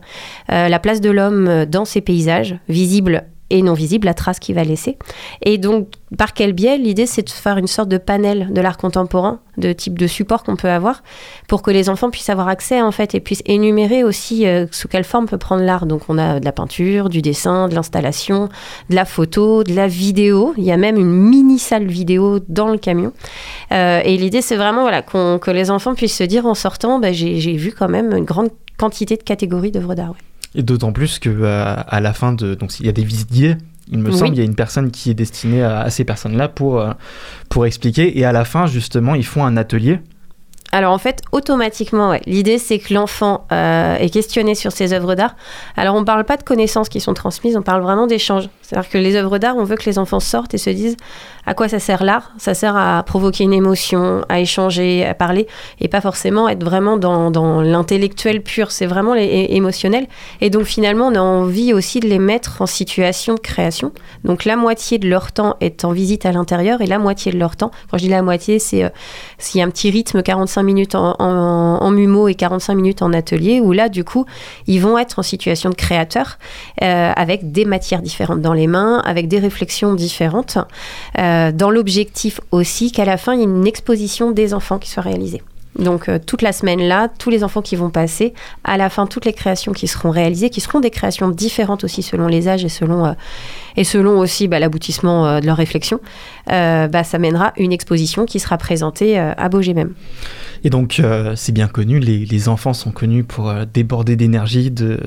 euh, la place de l'homme dans ces paysages, visibles et non visibles, la trace qu'il va laisser. Et donc, par quel biais L'idée, c'est de faire une sorte de panel de l'art contemporain, de type de support qu'on peut avoir, pour que les enfants puissent avoir accès, en fait, et puissent énumérer aussi euh, sous quelle forme peut prendre l'art. Donc, on a de la peinture, du dessin, de l'installation, de la photo, de la vidéo. Il y a même une mini salle vidéo dans le camion. Euh, et l'idée, c'est vraiment voilà, que les enfants puissent se dire en sortant, bah, j'ai vu quand même une grande quantité de catégories d'œuvres d'art. Et d'autant plus que euh, à la fin de. Donc, il y a des visites guidées. Il me Oui. semble, il y a une personne qui est destinée à, à ces personnes-là pour, euh, pour expliquer. Et à la fin, justement, ils font un atelier. Alors en fait, automatiquement, ouais. l'idée c'est que l'enfant euh, est questionné sur ses œuvres d'art. Alors on ne parle pas de connaissances qui sont transmises, on parle vraiment d'échanges. C'est-à-dire que les œuvres d'art, on veut que les enfants sortent et se disent à quoi ça sert l'art? Ça sert à provoquer une émotion, à échanger, à parler, et pas forcément être vraiment dans, l'intellectuel pur. C'est vraiment les, émotionnel. Et donc finalement, on a envie aussi de les mettre en situation de création. Donc la moitié de leur temps est en visite à l'intérieur et la moitié de leur temps, quand je dis la moitié, c'est euh, s'il y a un petit rythme, 45 minutes en, en, en MUMO et 45 minutes en atelier, où là, du coup, ils vont être en situation de créateur euh, avec des matières différentes dans les mains, avec des réflexions différentes, euh, dans l'objectif aussi qu'à la fin, il y ait une exposition des enfants qui soit réalisée. Donc euh, toute la semaine là, tous les enfants qui vont passer, à la fin toutes les créations qui seront réalisées, qui seront des créations différentes aussi selon les âges et selon euh, et selon aussi bah, l'aboutissement de leur réflexion, bah, ça mènera une exposition qui sera présentée à Beaugé même. Et donc, c'est bien connu, les, les enfants sont connus pour déborder d'énergie, de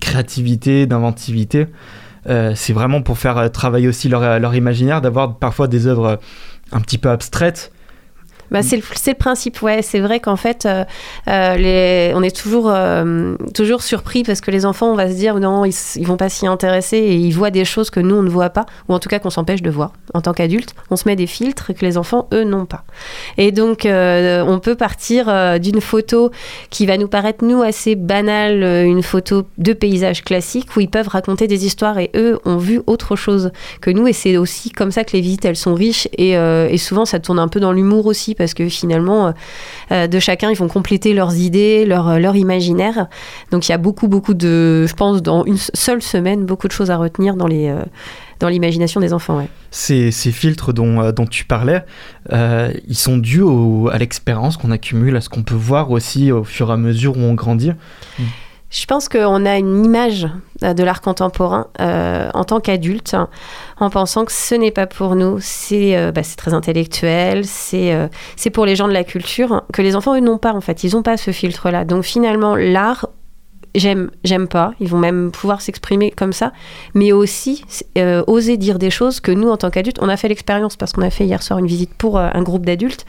créativité, d'inventivité. Euh, c'est vraiment pour faire euh, travailler aussi leur, leur imaginaire, d'avoir parfois des œuvres euh, un petit peu abstraites. Bah, c'est le, le principe, ouais. C'est vrai qu'en fait, euh, euh, les, on est toujours, euh, toujours surpris parce que les enfants, on va se dire non, ils, ils vont pas s'y intéresser et ils voient des choses que nous, on ne voit pas, ou en tout cas qu'on s'empêche de voir. En tant qu'adulte, on se met des filtres que les enfants, eux, n'ont pas. Et donc, on peut partir d'une photo qui va nous paraître, nous, assez banale, une photo de paysage classique où ils peuvent raconter des histoires et eux ont vu autre chose que nous. Et c'est aussi comme ça que les visites, elles sont riches et, et souvent, ça tourne un peu dans l'humour aussi parce que finalement, euh, euh, de chacun, ils vont compléter leurs idées, leur, euh, leur imaginaire. Donc, il y a beaucoup, beaucoup de, je pense, dans une seule semaine, beaucoup de choses à retenir dans les. euh, dans l'imagination des enfants, ouais. Ces, ces filtres dont, dont tu parlais, euh, ils sont dus au- à l'expérience qu'on accumule, à ce qu'on peut voir aussi au fur et à mesure où on grandit. Je pense qu'on a une image euh, de l'art contemporain euh, en tant qu'adulte, hein, en pensant que ce n'est pas pour nous, c'est euh, bah, très intellectuel, c'est pour les gens de la culture, hein, que les enfants, eux, n'ont pas en fait, ils n'ont pas ce filtre-là. Donc finalement, l'art, j'aime, j'aime pas, ils vont même pouvoir s'exprimer comme ça, mais aussi oser dire des choses que nous, en tant qu'adultes, on a fait l'expérience. Parce qu'on a fait hier soir une visite pour un groupe d'adultes,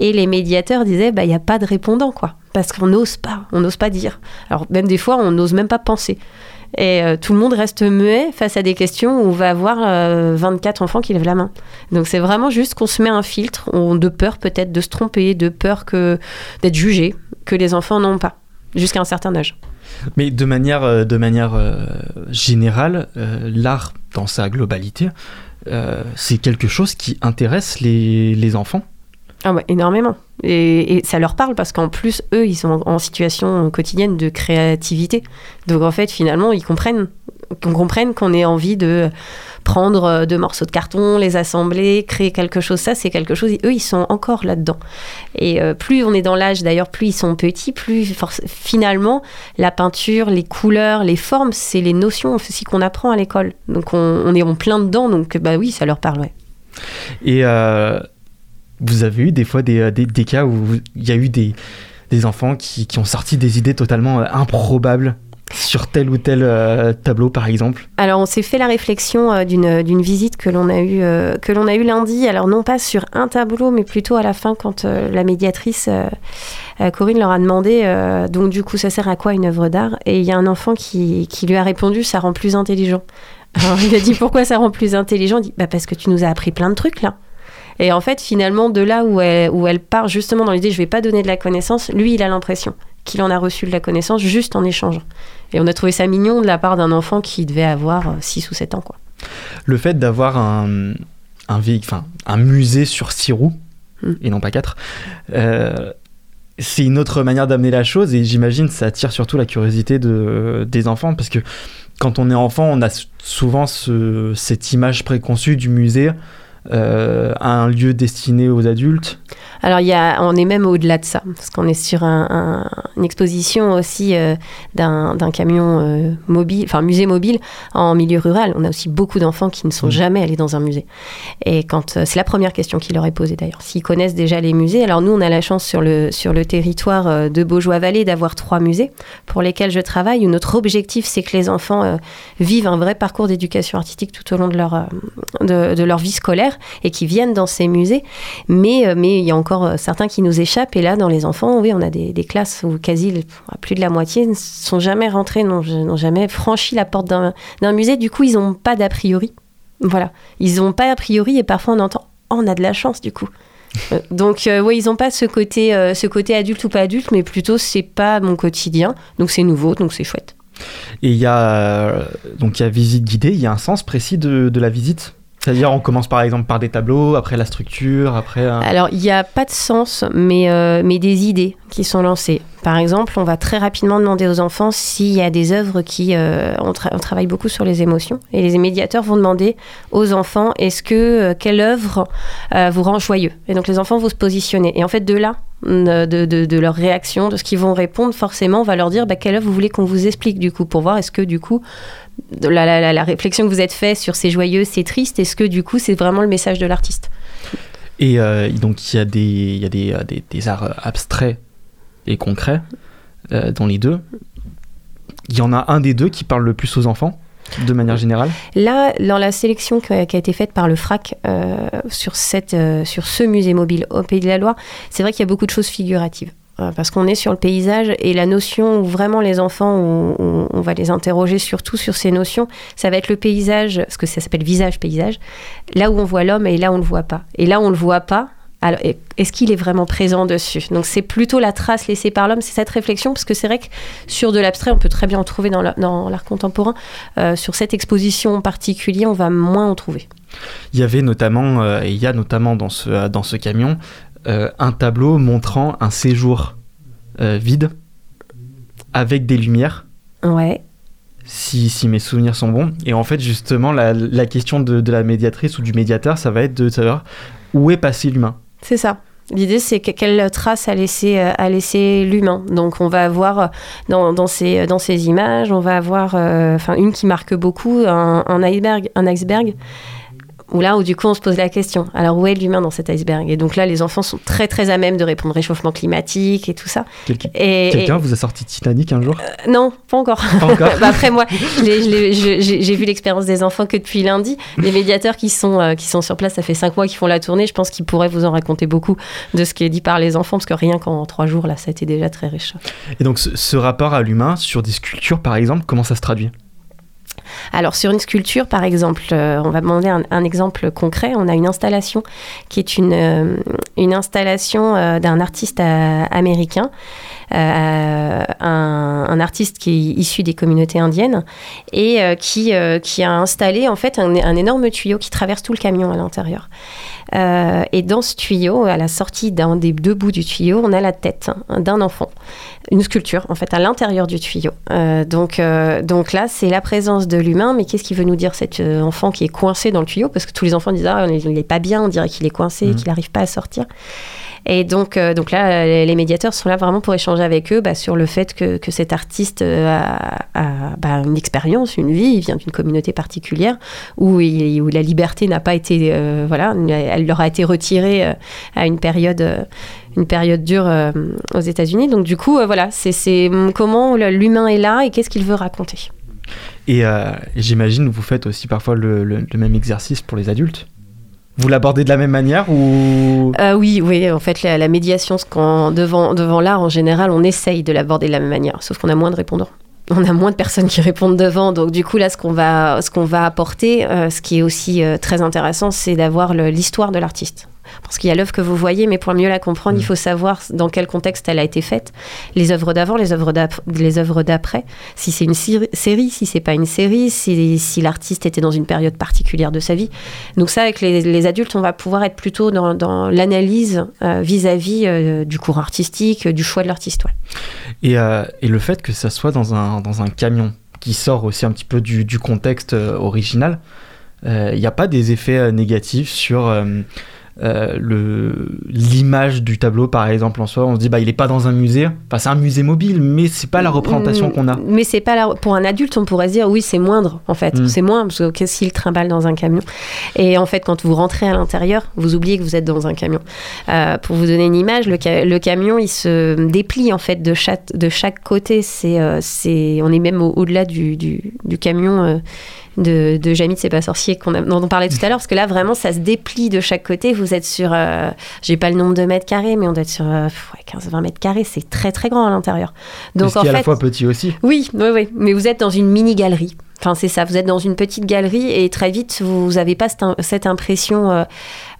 et les médiateurs disaient, bah, il n'y a pas de répondant, quoi, parce qu'on n'ose pas, on n'ose pas dire. Alors même des fois, on n'ose même pas penser. Et euh, tout le monde reste muet face à des questions où on va avoir euh, 24 enfants qui lèvent la main. Donc c'est vraiment juste qu'on se met un filtre, on- de peur peut-être de se tromper, de peur que d'être jugé, que les enfants n'ont pas, jusqu'à un certain âge. Mais de manière, euh, de manière euh, générale, l'art dans sa globalité, c'est quelque chose qui intéresse les enfants? Ah énormément. Et, ça leur parle parce qu'en plus, eux, ils sont en, situation quotidienne de créativité. Donc en fait, finalement, ils comprennent qu'on comprenne qu'on ait envie de prendre euh, deux morceaux de carton, les assembler, créer quelque chose. Ça, c'est quelque chose. Eux, ils sont encore là-dedans. Et euh, plus on est dans l'âge, d'ailleurs, plus ils sont petits, plus finalement, la peinture, les couleurs, les formes, c'est les notions aussi qu'on apprend à l'école. Donc on, est en plein dedans. Donc bah oui, ça leur parle. Et euh, vous avez eu des fois des, euh, des, cas où il y a eu des, des enfants qui, qui ont sorti des idées totalement euh, improbables sur tel ou tel euh, tableau, par exemple. Alors, on s'est fait la réflexion euh, d'une visite que l'on a eue a eu lundi. Alors non pas sur un tableau, mais plutôt à la fin quand la médiatrice Corinne leur a demandé. donc du coup, ça sert à quoi une œuvre d'art? Et il y a un enfant qui, qui lui a répondu ça rend plus intelligent. Alors il a dit *laughs* pourquoi ça rend plus intelligent? Il dit bah parce que tu nous as appris plein de trucs là. Et en fait, finalement, de là où elle, où elle part justement dans l'idée je vais pas donner de la connaissance, lui, il a l'impression qu'il en a reçu de la connaissance juste en échangeant. Et on a trouvé ça mignon de la part d'un enfant qui devait avoir 6 ou 7 ans. Quoi. Le fait d'avoir un, un, véhi- enfin, un musée sur six roues, Mm. et non pas quatre, euh, c'est une autre manière d'amener la chose, et j'imagine ça attire surtout la curiosité de, des enfants, parce que quand on est enfant, on a souvent ce- cette image préconçue du musée, euh, un lieu destiné aux adultes. Alors, y a, on est même au-delà de ça, parce qu'on est sur un- un- une exposition aussi euh, d'un camion euh, mobile, enfin musée mobile en milieu rural. On a aussi beaucoup d'enfants qui ne sont Mhm. jamais allés dans un musée. Et quand euh, c'est la première question qui leur est posée d'ailleurs, s'ils connaissent déjà les musées. Alors nous, on a la chance sur le sur le territoire de Beaujois-Vallée d'avoir trois musées pour lesquels je travaille. Où notre objectif, c'est que les enfants vivent un vrai parcours d'éducation artistique tout au long de leur de, de leur vie scolaire et qui viennent dans ces musées. Mais, euh, mais il y a encore euh, certains qui nous échappent. Et là, dans les enfants, oui, on a des, classes où quasi plus de la moitié ne sont jamais rentrés, n'ont jamais franchi la porte d'un musée. Du coup, ils n'ont pas d'a priori. Voilà. Ils n'ont pas a priori et parfois on entend Oh, on a de la chance du coup. Euh, Donc, euh, ils n'ont pas ce côté, ce côté adulte ou pas adulte, mais plutôt c'est pas mon quotidien. Donc, c'est nouveau, donc c'est chouette. Et il y a donc il y a visite guidée, il y a un sens précis de la visite? C'est-à-dire on commence par exemple par des tableaux, après la structure, après. euh, Alors, il n'y a pas de sens, mais, euh, mais des idées qui sont lancées. Par exemple, on va très rapidement demander aux enfants s'il y a des œuvres qui... euh, on, tra- on travaille beaucoup sur les émotions. Et les médiateurs vont demander aux enfants, est-ce que quelle œuvre vous rend joyeux? Et donc, les enfants vont se positionner. Et en fait, de là, de, de- de leur réaction, de ce qu'ils vont répondre, forcément, on va leur dire bah, quelle œuvre vous voulez qu'on vous explique, du coup, pour voir est-ce que, du coup, de la, la- la- la réflexion que vous êtes fait sur c'est joyeux, c'est triste, est-ce que, du coup, c'est vraiment le message de l'artiste? Et euh, donc il y a des il y a des, euh, des, des arts abstraits et concrets euh, dans les deux. Il y en a un des deux qui parle le plus aux enfants, de manière générale? Là, dans la sélection qui a, qui a été faite par le FRAC euh, sur, cette, euh, sur ce musée mobile au Pays de la Loire, c'est vrai qu'il y a beaucoup de choses figuratives. Euh, Parce qu'on est sur le paysage et la notion où vraiment les enfants, on, on- va les interroger surtout sur ces notions, ça va être le paysage, parce que ça s'appelle visage-paysage, là où on voit l'homme et là où on ne le voit pas. Et là où on ne le voit pas, alors, est- est-ce qu'il est vraiment présent dessus? Donc c'est plutôt la trace laissée par l'homme, c'est cette réflexion, parce que c'est vrai que sur de l'abstrait, on peut très bien en trouver dans la- dans l'art contemporain. Euh, sur cette exposition en particulier, on va moins en trouver. Il y avait notamment, euh, il y a notamment dans ce, dans ce camion, euh, un tableau montrant un séjour euh, vide avec des lumières, Ouais. si, si mes souvenirs sont bons. Et en fait, justement, la, la question de, de la médiatrice ou du médiateur, ça va être de savoir où est passé l'humain. C'est ça. L'idée, c'est que- quelle trace a laissé, euh, a laissé l'humain. Donc, on va avoir dans, dans, ces, dans ces images, on va avoir euh, une qui marque beaucoup, un, un iceberg, un iceberg. Où là, où du coup, on se pose la question. Alors, où est l'humain dans cet iceberg? Et donc là, les enfants sont très, très à même de répondre réchauffement climatique et tout ça. Quelqu'un vous a sorti Titanic un jour? Non, pas encore. Pas encore *laughs* Bah après moi, j'ai vu l'expérience des enfants que depuis lundi. Les médiateurs qui sont, euh, qui sont sur place, ça fait cinq mois qu'ils font la tournée. Je pense qu'ils pourraient vous en raconter beaucoup de ce qui est dit par les enfants, parce que rien qu'en trois jours, là, ça a été déjà très riche. Et donc, ce, ce rapport à l'humain sur des sculptures, par exemple, comment ça se traduit? Alors sur une sculpture, par exemple, euh, on va demander un, exemple concret. On a une installation qui est une, euh, installation euh, d'un artiste américain, un, un artiste qui est issu des communautés indiennes et euh, qui, euh, qui a installé en fait un, un énorme tuyau qui traverse tout le camion à l'intérieur. Euh, et dans ce tuyau, à la sortie d'un des deux bouts du tuyau, on a la tête hein, d'un enfant, une sculpture en fait à l'intérieur du tuyau. Euh, donc, euh, donc là, c'est la présence de l'humain, mais qu'est-ce qu'il veut nous dire cet euh, enfant qui est coincé dans le tuyau? Parce que tous les enfants disent ah, il n'est pas bien, on dirait qu'il est coincé, Mhm. qu'il n'arrive pas à sortir. Et donc, euh, donc là, les, les médiateurs sont là vraiment pour échanger avec eux bah, sur le fait que, que cet artiste euh, a, bah, une expérience, une vie, il vient d'une communauté particulière où, où la liberté n'a pas été, euh, voilà, elle leur a été retirée euh, à une période, euh, une période dure euh, aux États-Unis. Donc du coup, euh, voilà, c'est hum, comment l'humain est là et qu'est-ce qu'il veut raconter? Et euh, j'imagine vous faites aussi parfois le même exercice pour les adultes? Vous l'abordez de la même manière ou? Euh, oui, oui, en fait, la, la médiation, qu'on- devant, devant l'art, en général, on essaye de l'aborder de la même manière, sauf qu'on a moins de répondants. On a moins de personnes qui répondent devant, donc du coup là, ce qu'on va, va apporter, euh, ce qui est aussi euh, très intéressant, c'est d'avoir l'histoire de l'artiste. Parce qu'il y a l'œuvre que vous voyez, mais pour mieux la comprendre, Mm. il faut savoir dans quel contexte elle a été faite, les œuvres d'avant, les œuvres d'après, si c'est une séri- série, si c'est pas une série, si, si l'artiste était dans une période particulière de sa vie. Donc ça, avec les, les adultes, on va pouvoir être plutôt dans, dans l'analyse euh, vis-à-vis euh, du cours artistique, euh, du choix de l'artiste. ouais. et, euh, et le fait que ça soit dans un, dans un camion qui sort aussi un petit peu du, du contexte original, il n'y a pas des effets négatifs sur euh, euh, l'image du tableau par exemple en soi on se dit bah il est pas dans un musée enfin c'est un musée mobile mais c'est pas la représentation Mm, qu'on a Mais c'est pas la... pour un adulte, on pourrait se dire oui, c'est moindre en fait. Mm. C'est moins parce que qu'est-ce qu'il trimballe dans un camion Et en fait, quand vous rentrez à l'intérieur, vous oubliez que vous êtes dans un camion. Euh, pour vous donner une image, le, ca- le camion il se déplie en fait de chaque de chaque côté. C'est euh, c'est on est même au- au-delà du, du, du camion. Euh, de, de Jamie de C'est pas sorcier qu'on a- dont on parlait tout à l'heure, parce que là vraiment ça se déplie de chaque côté. Vous êtes sur, euh, j'ai pas le nombre de mètres carrés, mais on doit être sur euh, ouais, 15-20 mètres carrés. C'est très très grand à l'intérieur. Donc, ce en qui est à la fait, fois petit aussi. oui, oui, oui. Mais vous êtes dans une mini galerie. Enfin, c'est ça. Vous êtes dans une petite galerie et très vite, vous n'avez pas cette, impression, euh,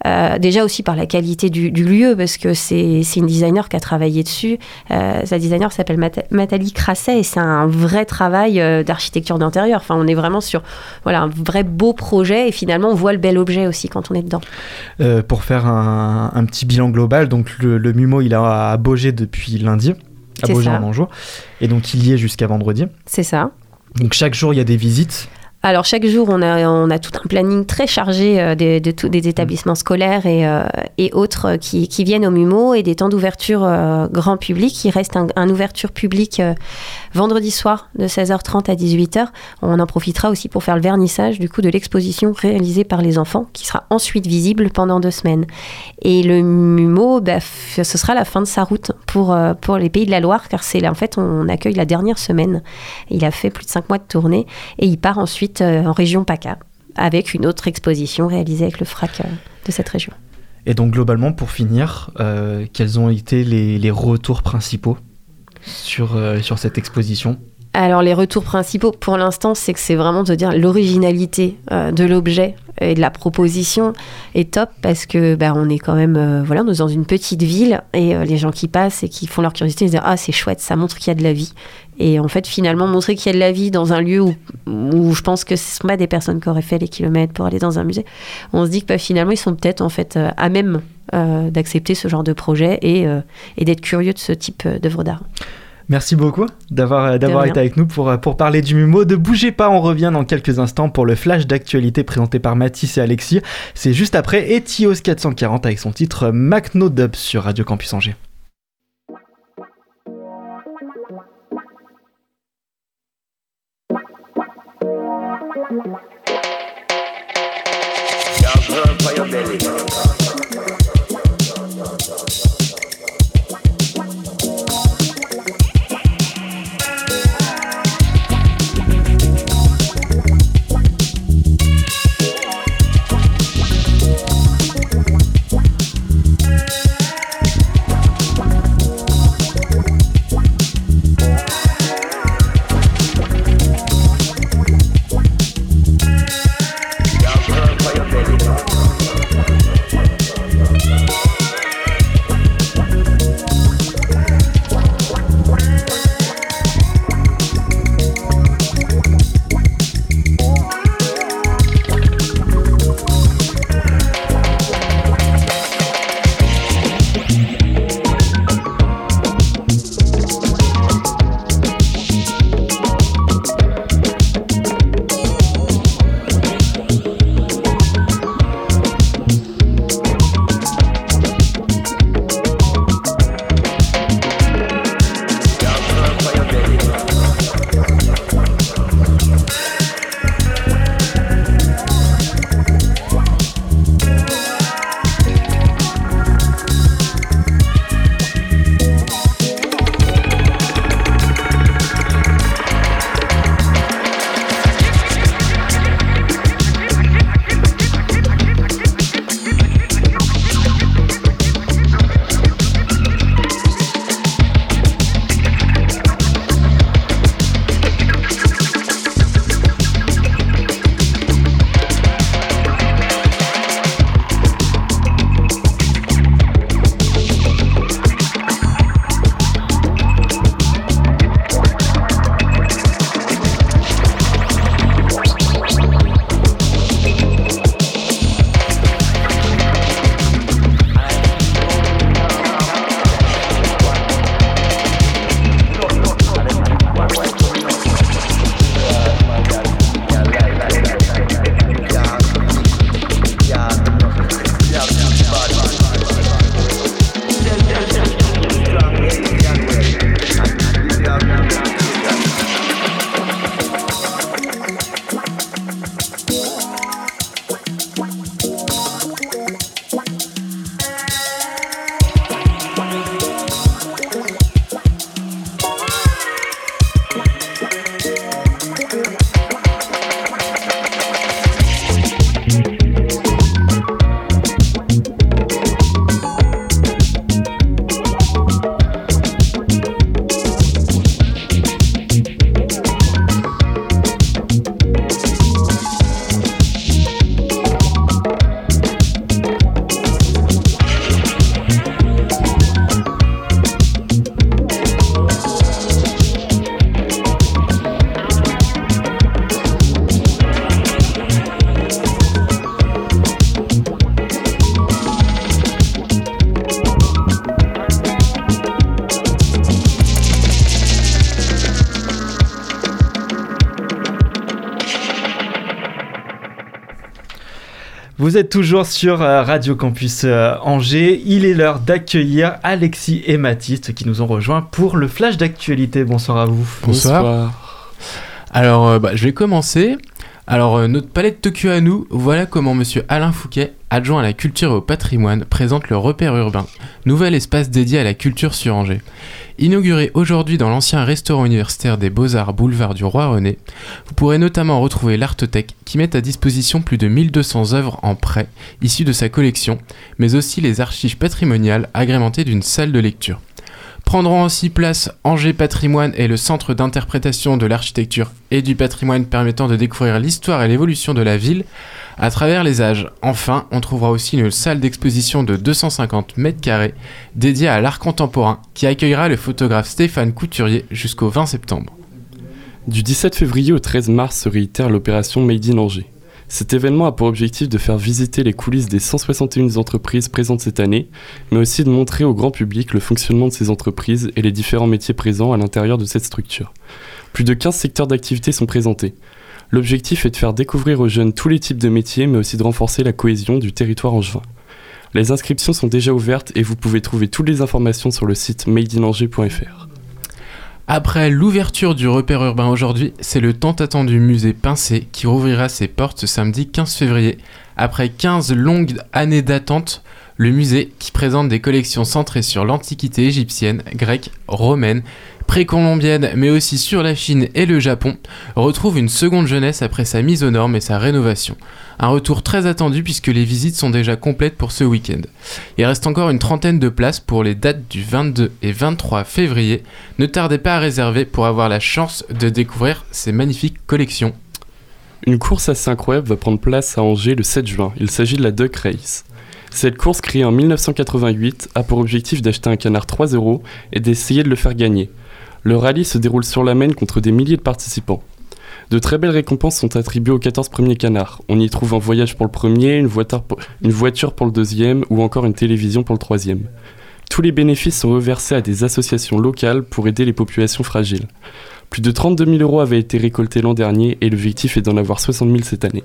euh, déjà aussi par la qualité du, du lieu, parce que c'est une designer qui a travaillé dessus. Euh, sa designer s'appelle Nathalie Crasset et c'est un vrai travail d'architecture d'intérieur. Enfin, on est vraiment sur voilà, un vrai beau projet et finalement, on voit le bel objet aussi quand on est dedans. Pour faire un, un petit bilan global, donc le, le MUMO, il a à Beaugé depuis lundi, à Beaugé en Anjou, et donc il y est jusqu'à vendredi. C'est ça. Donc chaque jour, il y a des visites. Alors chaque jour, on a, on a tout un planning très chargé euh, de, tous des établissements scolaires et, euh, autres euh, qui, viennent au MUMO et des temps d'ouverture grand public. Il reste un, ouverture publique vendredi soir de 16h30 à 18h. On en profitera aussi pour faire le vernissage du coup de l'exposition réalisée par les enfants qui sera ensuite visible pendant deux semaines. Et le MUMO, bah, ce sera la fin de sa route pour, pour les Pays de la Loire car c'est en fait on accueille la dernière semaine. Il a fait plus de cinq mois de tournée et il part ensuite euh, en région PACA avec une autre exposition réalisée avec le FRAC euh, de cette région. Et donc globalement, pour finir, euh, quels ont été les, retours principaux sur cette exposition? Alors les retours principaux pour l'instant, c'est que c'est vraiment de dire l'originalité euh, de l'objet et de la proposition est top parce que bah, on est quand même euh, voilà on est dans une petite ville et euh, les gens qui passent et qui font leur curiosité ils se disent ah c'est chouette ça montre qu'il y a de la vie. Et en fait finalement montrer qu'il y a de la vie dans un lieu où, où je pense que ce sont pas des personnes qui auraient fait les kilomètres pour aller dans un musée on se dit que bah, finalement ils sont peut-être en fait à même d'accepter ce genre de projet et, d'être curieux de ce type d'œuvre d'art Merci beaucoup d'avoir d'avoir rien. été avec nous pour, pour parler du MUMO. Ne bougez pas, on revient dans quelques instants pour le flash d'actualité présenté par Mathis et Alexis. C'est juste après Etios 440 avec son titre Macno Dub sur Radio Campus Angers. Vous êtes toujours sur euh, Radio Campus euh, Angers. Il est l'heure d'accueillir Alexis et Mathis qui nous ont rejoints pour le flash d'actualité. Bonsoir à vous. Bonsoir. Alors, euh, bah, je vais commencer. Alors, euh, notre palette Tokyo à nous, voilà comment monsieur Alain Fouquet, adjoint à la culture et au patrimoine, présente le repère urbain, nouvel espace dédié à la culture sur Angers. Inauguré aujourd'hui dans l'ancien restaurant universitaire des Beaux-Arts boulevard du Roi René, vous pourrez notamment retrouver l'Artothèque qui met à disposition plus de 1200 œuvres en prêt issues de sa collection, mais aussi les archives patrimoniales agrémentées d'une salle de lecture. Prendront aussi place Angers Patrimoine et le centre d'interprétation de l'architecture et du patrimoine permettant de découvrir l'histoire et l'évolution de la ville à travers les âges. Enfin, on trouvera aussi une salle d'exposition de 250 mètres carrés dédiée à l'art contemporain qui accueillera le photographe Stéphane Couturier jusqu'au 20 septembre. Du 17 février au 13 mars se réitère l'opération Made in Angers. Cet événement a pour objectif de faire visiter les coulisses des 161 entreprises présentes cette année, mais aussi de montrer au grand public le fonctionnement de ces entreprises et les différents métiers présents à l'intérieur de cette structure. Plus de 15 secteurs d'activité sont présentés. L'objectif est de faire découvrir aux jeunes tous les types de métiers, mais aussi de renforcer la cohésion du territoire angevin. Les inscriptions sont déjà ouvertes et vous pouvez trouver toutes les informations sur le site madeinangers.fr. Après l'ouverture du repère urbain aujourd'hui, c'est le tant attendu musée Pincé qui rouvrira ses portes ce samedi 15 février. Après 15 longues années d'attente, le musée, qui présente des collections centrées sur l'antiquité égyptienne, grecque, romaine, précolombienne, mais aussi sur la Chine et le Japon, retrouve une seconde jeunesse après sa mise aux normes et sa rénovation. Un retour très attendu puisque les visites sont déjà complètes pour ce week-end. Il reste encore une trentaine de places pour les dates du 22 et 23 février. Ne tardez pas à réserver pour avoir la chance de découvrir ces magnifiques collections. Une course assez incroyable va prendre place à Angers le 7 juin. Il s'agit de la Duck Race. Cette course, créée en 1988, a pour objectif d'acheter un canard 3 euros et d'essayer de le faire gagner. Le rallye se déroule sur la Maine contre des milliers de participants. De très belles récompenses sont attribuées aux 14 premiers canards. On y trouve un voyage pour le premier, une voiture pour, le deuxième ou encore une télévision pour le troisième. Tous les bénéfices sont reversés à des associations locales pour aider les populations fragiles. Plus de 32 000 euros avaient été récoltés l'an dernier et l'objectif est d'en avoir 60 000 cette année.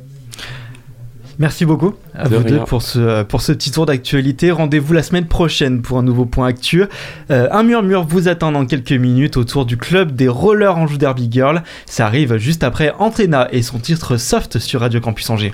Merci beaucoup à De vous deux pour ce, pour ce petit tour d'actualité. Rendez-vous la semaine prochaine pour un nouveau point actu. Euh, un murmure vous attend dans quelques minutes autour du club des rollers Anjou Derby Girl. Ça arrive juste après Antena et son titre Soft sur Radio Campus Angers.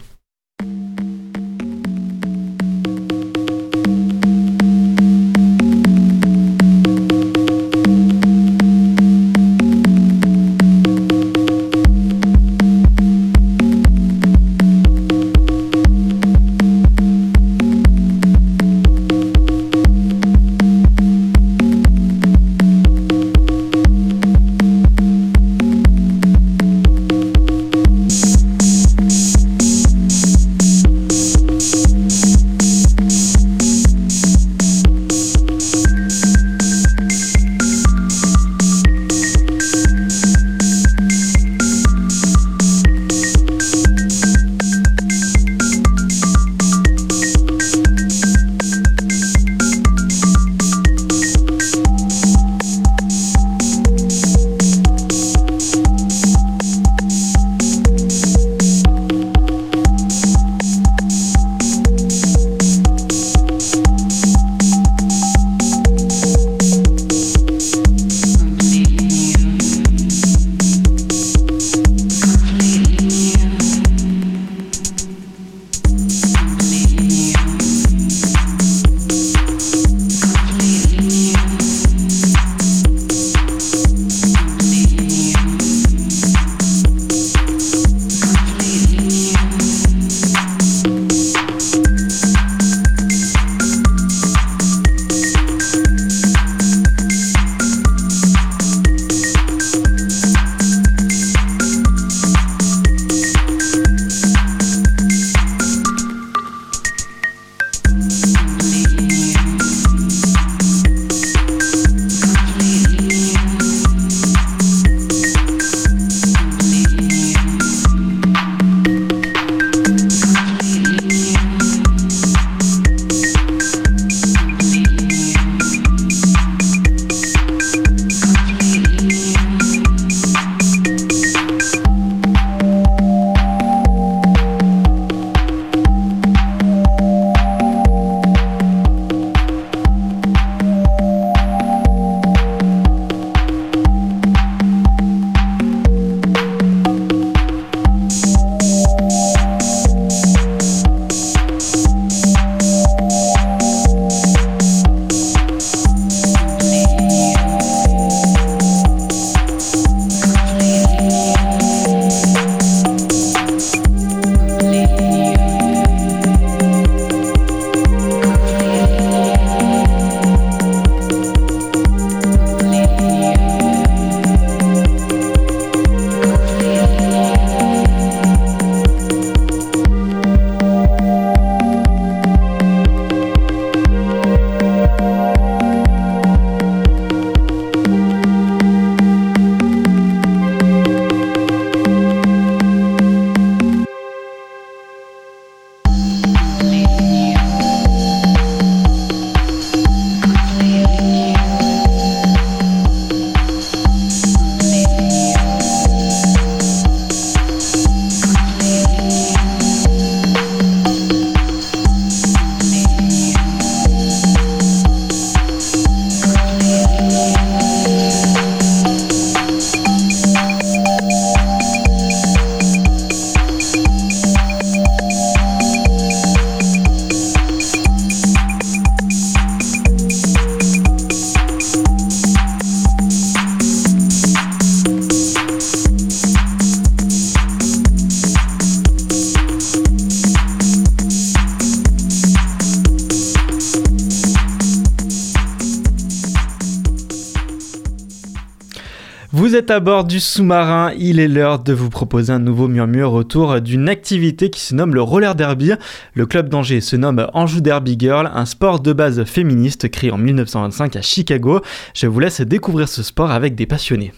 Êtes à bord du sous-marin, il est l'heure de vous proposer un nouveau murmure autour d'une activité qui se nomme le roller derby. Le club d'Angers se nomme Anjou Derby Girl, un sport de base féministe créé en 1925 à Chicago. Je vous laisse découvrir ce sport avec des passionnés.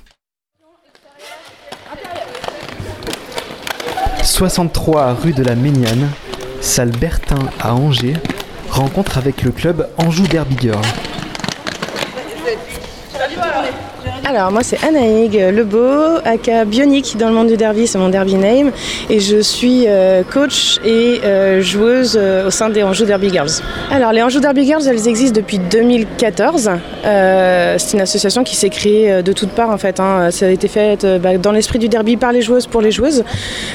63 rue de la Méniane, salle Bertin à Angers, rencontre avec le club Anjou Derby Girl. Alors moi c'est Anaïg Lebeau, aka Bionic dans le monde du derby, c'est mon derby name. Et je suis euh, coach et euh, joueuse euh, au sein des Anjou Derby Girls. Alors les Anjou Derby Girls elles existent depuis 2014. Euh, c'est une association qui s'est créée de toutes parts en fait. hein. Ça a été fait bah, dans l'esprit du derby par les joueuses pour les joueuses.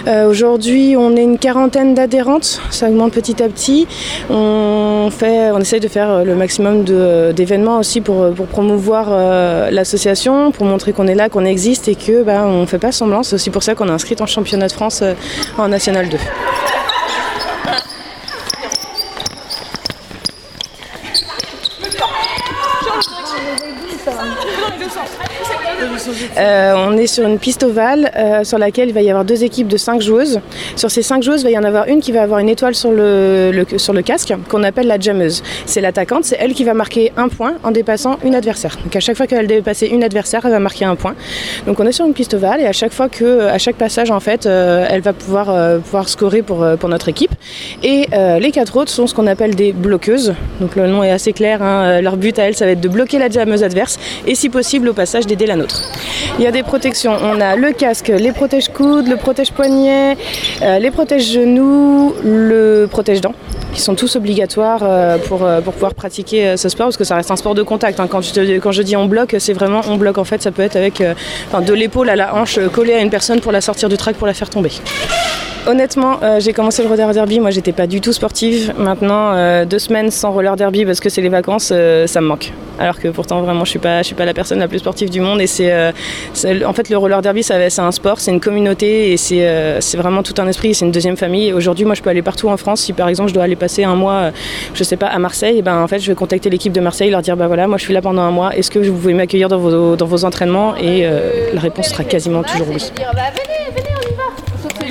Aujourd'hui on est une quarantaine d'adhérentes, ça augmente petit à petit. On, fait, essaye de faire le maximum d'événements aussi pour, promouvoir euh, pour montrer qu'on est là, qu'on existe et que bah, on ne fait pas semblant. C'est aussi pour ça qu'on est inscrite en championnat de France euh, en National 2. On est sur une piste ovale euh, sur laquelle il va y avoir deux équipes de cinq joueuses. Sur ces cinq joueuses, il va y en avoir une qui va avoir une étoile sur le, casque qu'on appelle la jammeuse. C'est l'attaquante, c'est elle qui va marquer un point en dépassant une adversaire. Donc à chaque fois qu'elle dépasse une adversaire, elle va marquer un point. Donc on est sur une piste ovale et à chaque fois que, à chaque passage en fait, euh, elle va pouvoir, euh, scorer pour, euh, notre équipe. Et euh, les quatre autres sont ce qu'on appelle des bloqueuses. Donc le nom est assez clair. hein. Leur but à elles, ça va être de bloquer la jammeuse adverse et si possible au passage d'aider la nôtre. Il y a des protections. On a le casque, les protège-coudes, le protège-poignet, euh, les protège-genoux, le protège-dents qui sont tous obligatoires euh, pour, euh, pour pouvoir pratiquer ce sport parce que ça reste un sport de contact. hein. Quand, je dis on bloque, c'est vraiment on bloque. En fait, ça peut être avec de l'épaule à la hanche collée à une personne pour la sortir du track pour la faire tomber. Honnêtement, euh, j'ai commencé le roller derby. Moi, j'étais pas du tout sportive. Maintenant, euh, deux semaines sans roller derby parce que c'est les vacances, euh, ça me manque. Alors que pourtant, vraiment, je suis pas, je suis pas la personne la plus sportive du monde. Et c'est, en fait, le roller derby, c'est un sport, c'est une communauté et c'est, vraiment tout un esprit. C'est une deuxième famille. Aujourd'hui, moi, je peux aller partout en France. Si par exemple, je dois aller passer un mois, je sais pas, à Marseille, ben en fait, je vais contacter l'équipe de Marseille, leur dire, bah voilà, moi, je suis là pendant un mois. Est-ce que vous pouvez m'accueillir dans vos, dans vos entraînements? Et la réponse sera quasiment toujours oui.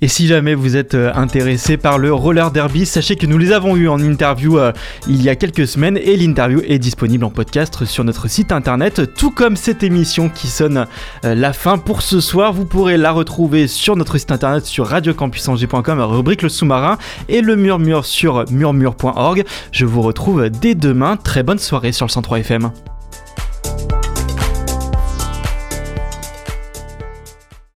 Et si jamais vous êtes euh, intéressé par le roller derby, sachez que nous les avons eu en interview euh, il y a quelques semaines et l'interview est disponible en podcast sur notre site internet, tout comme cette émission qui sonne euh, la fin pour ce soir. Vous pourrez la retrouver sur notre site internet sur radiocampusangers.com, rubrique le sous-marin et le murmure sur murmure.org. Je vous retrouve dès demain. Très bonne soirée sur le 103 FM.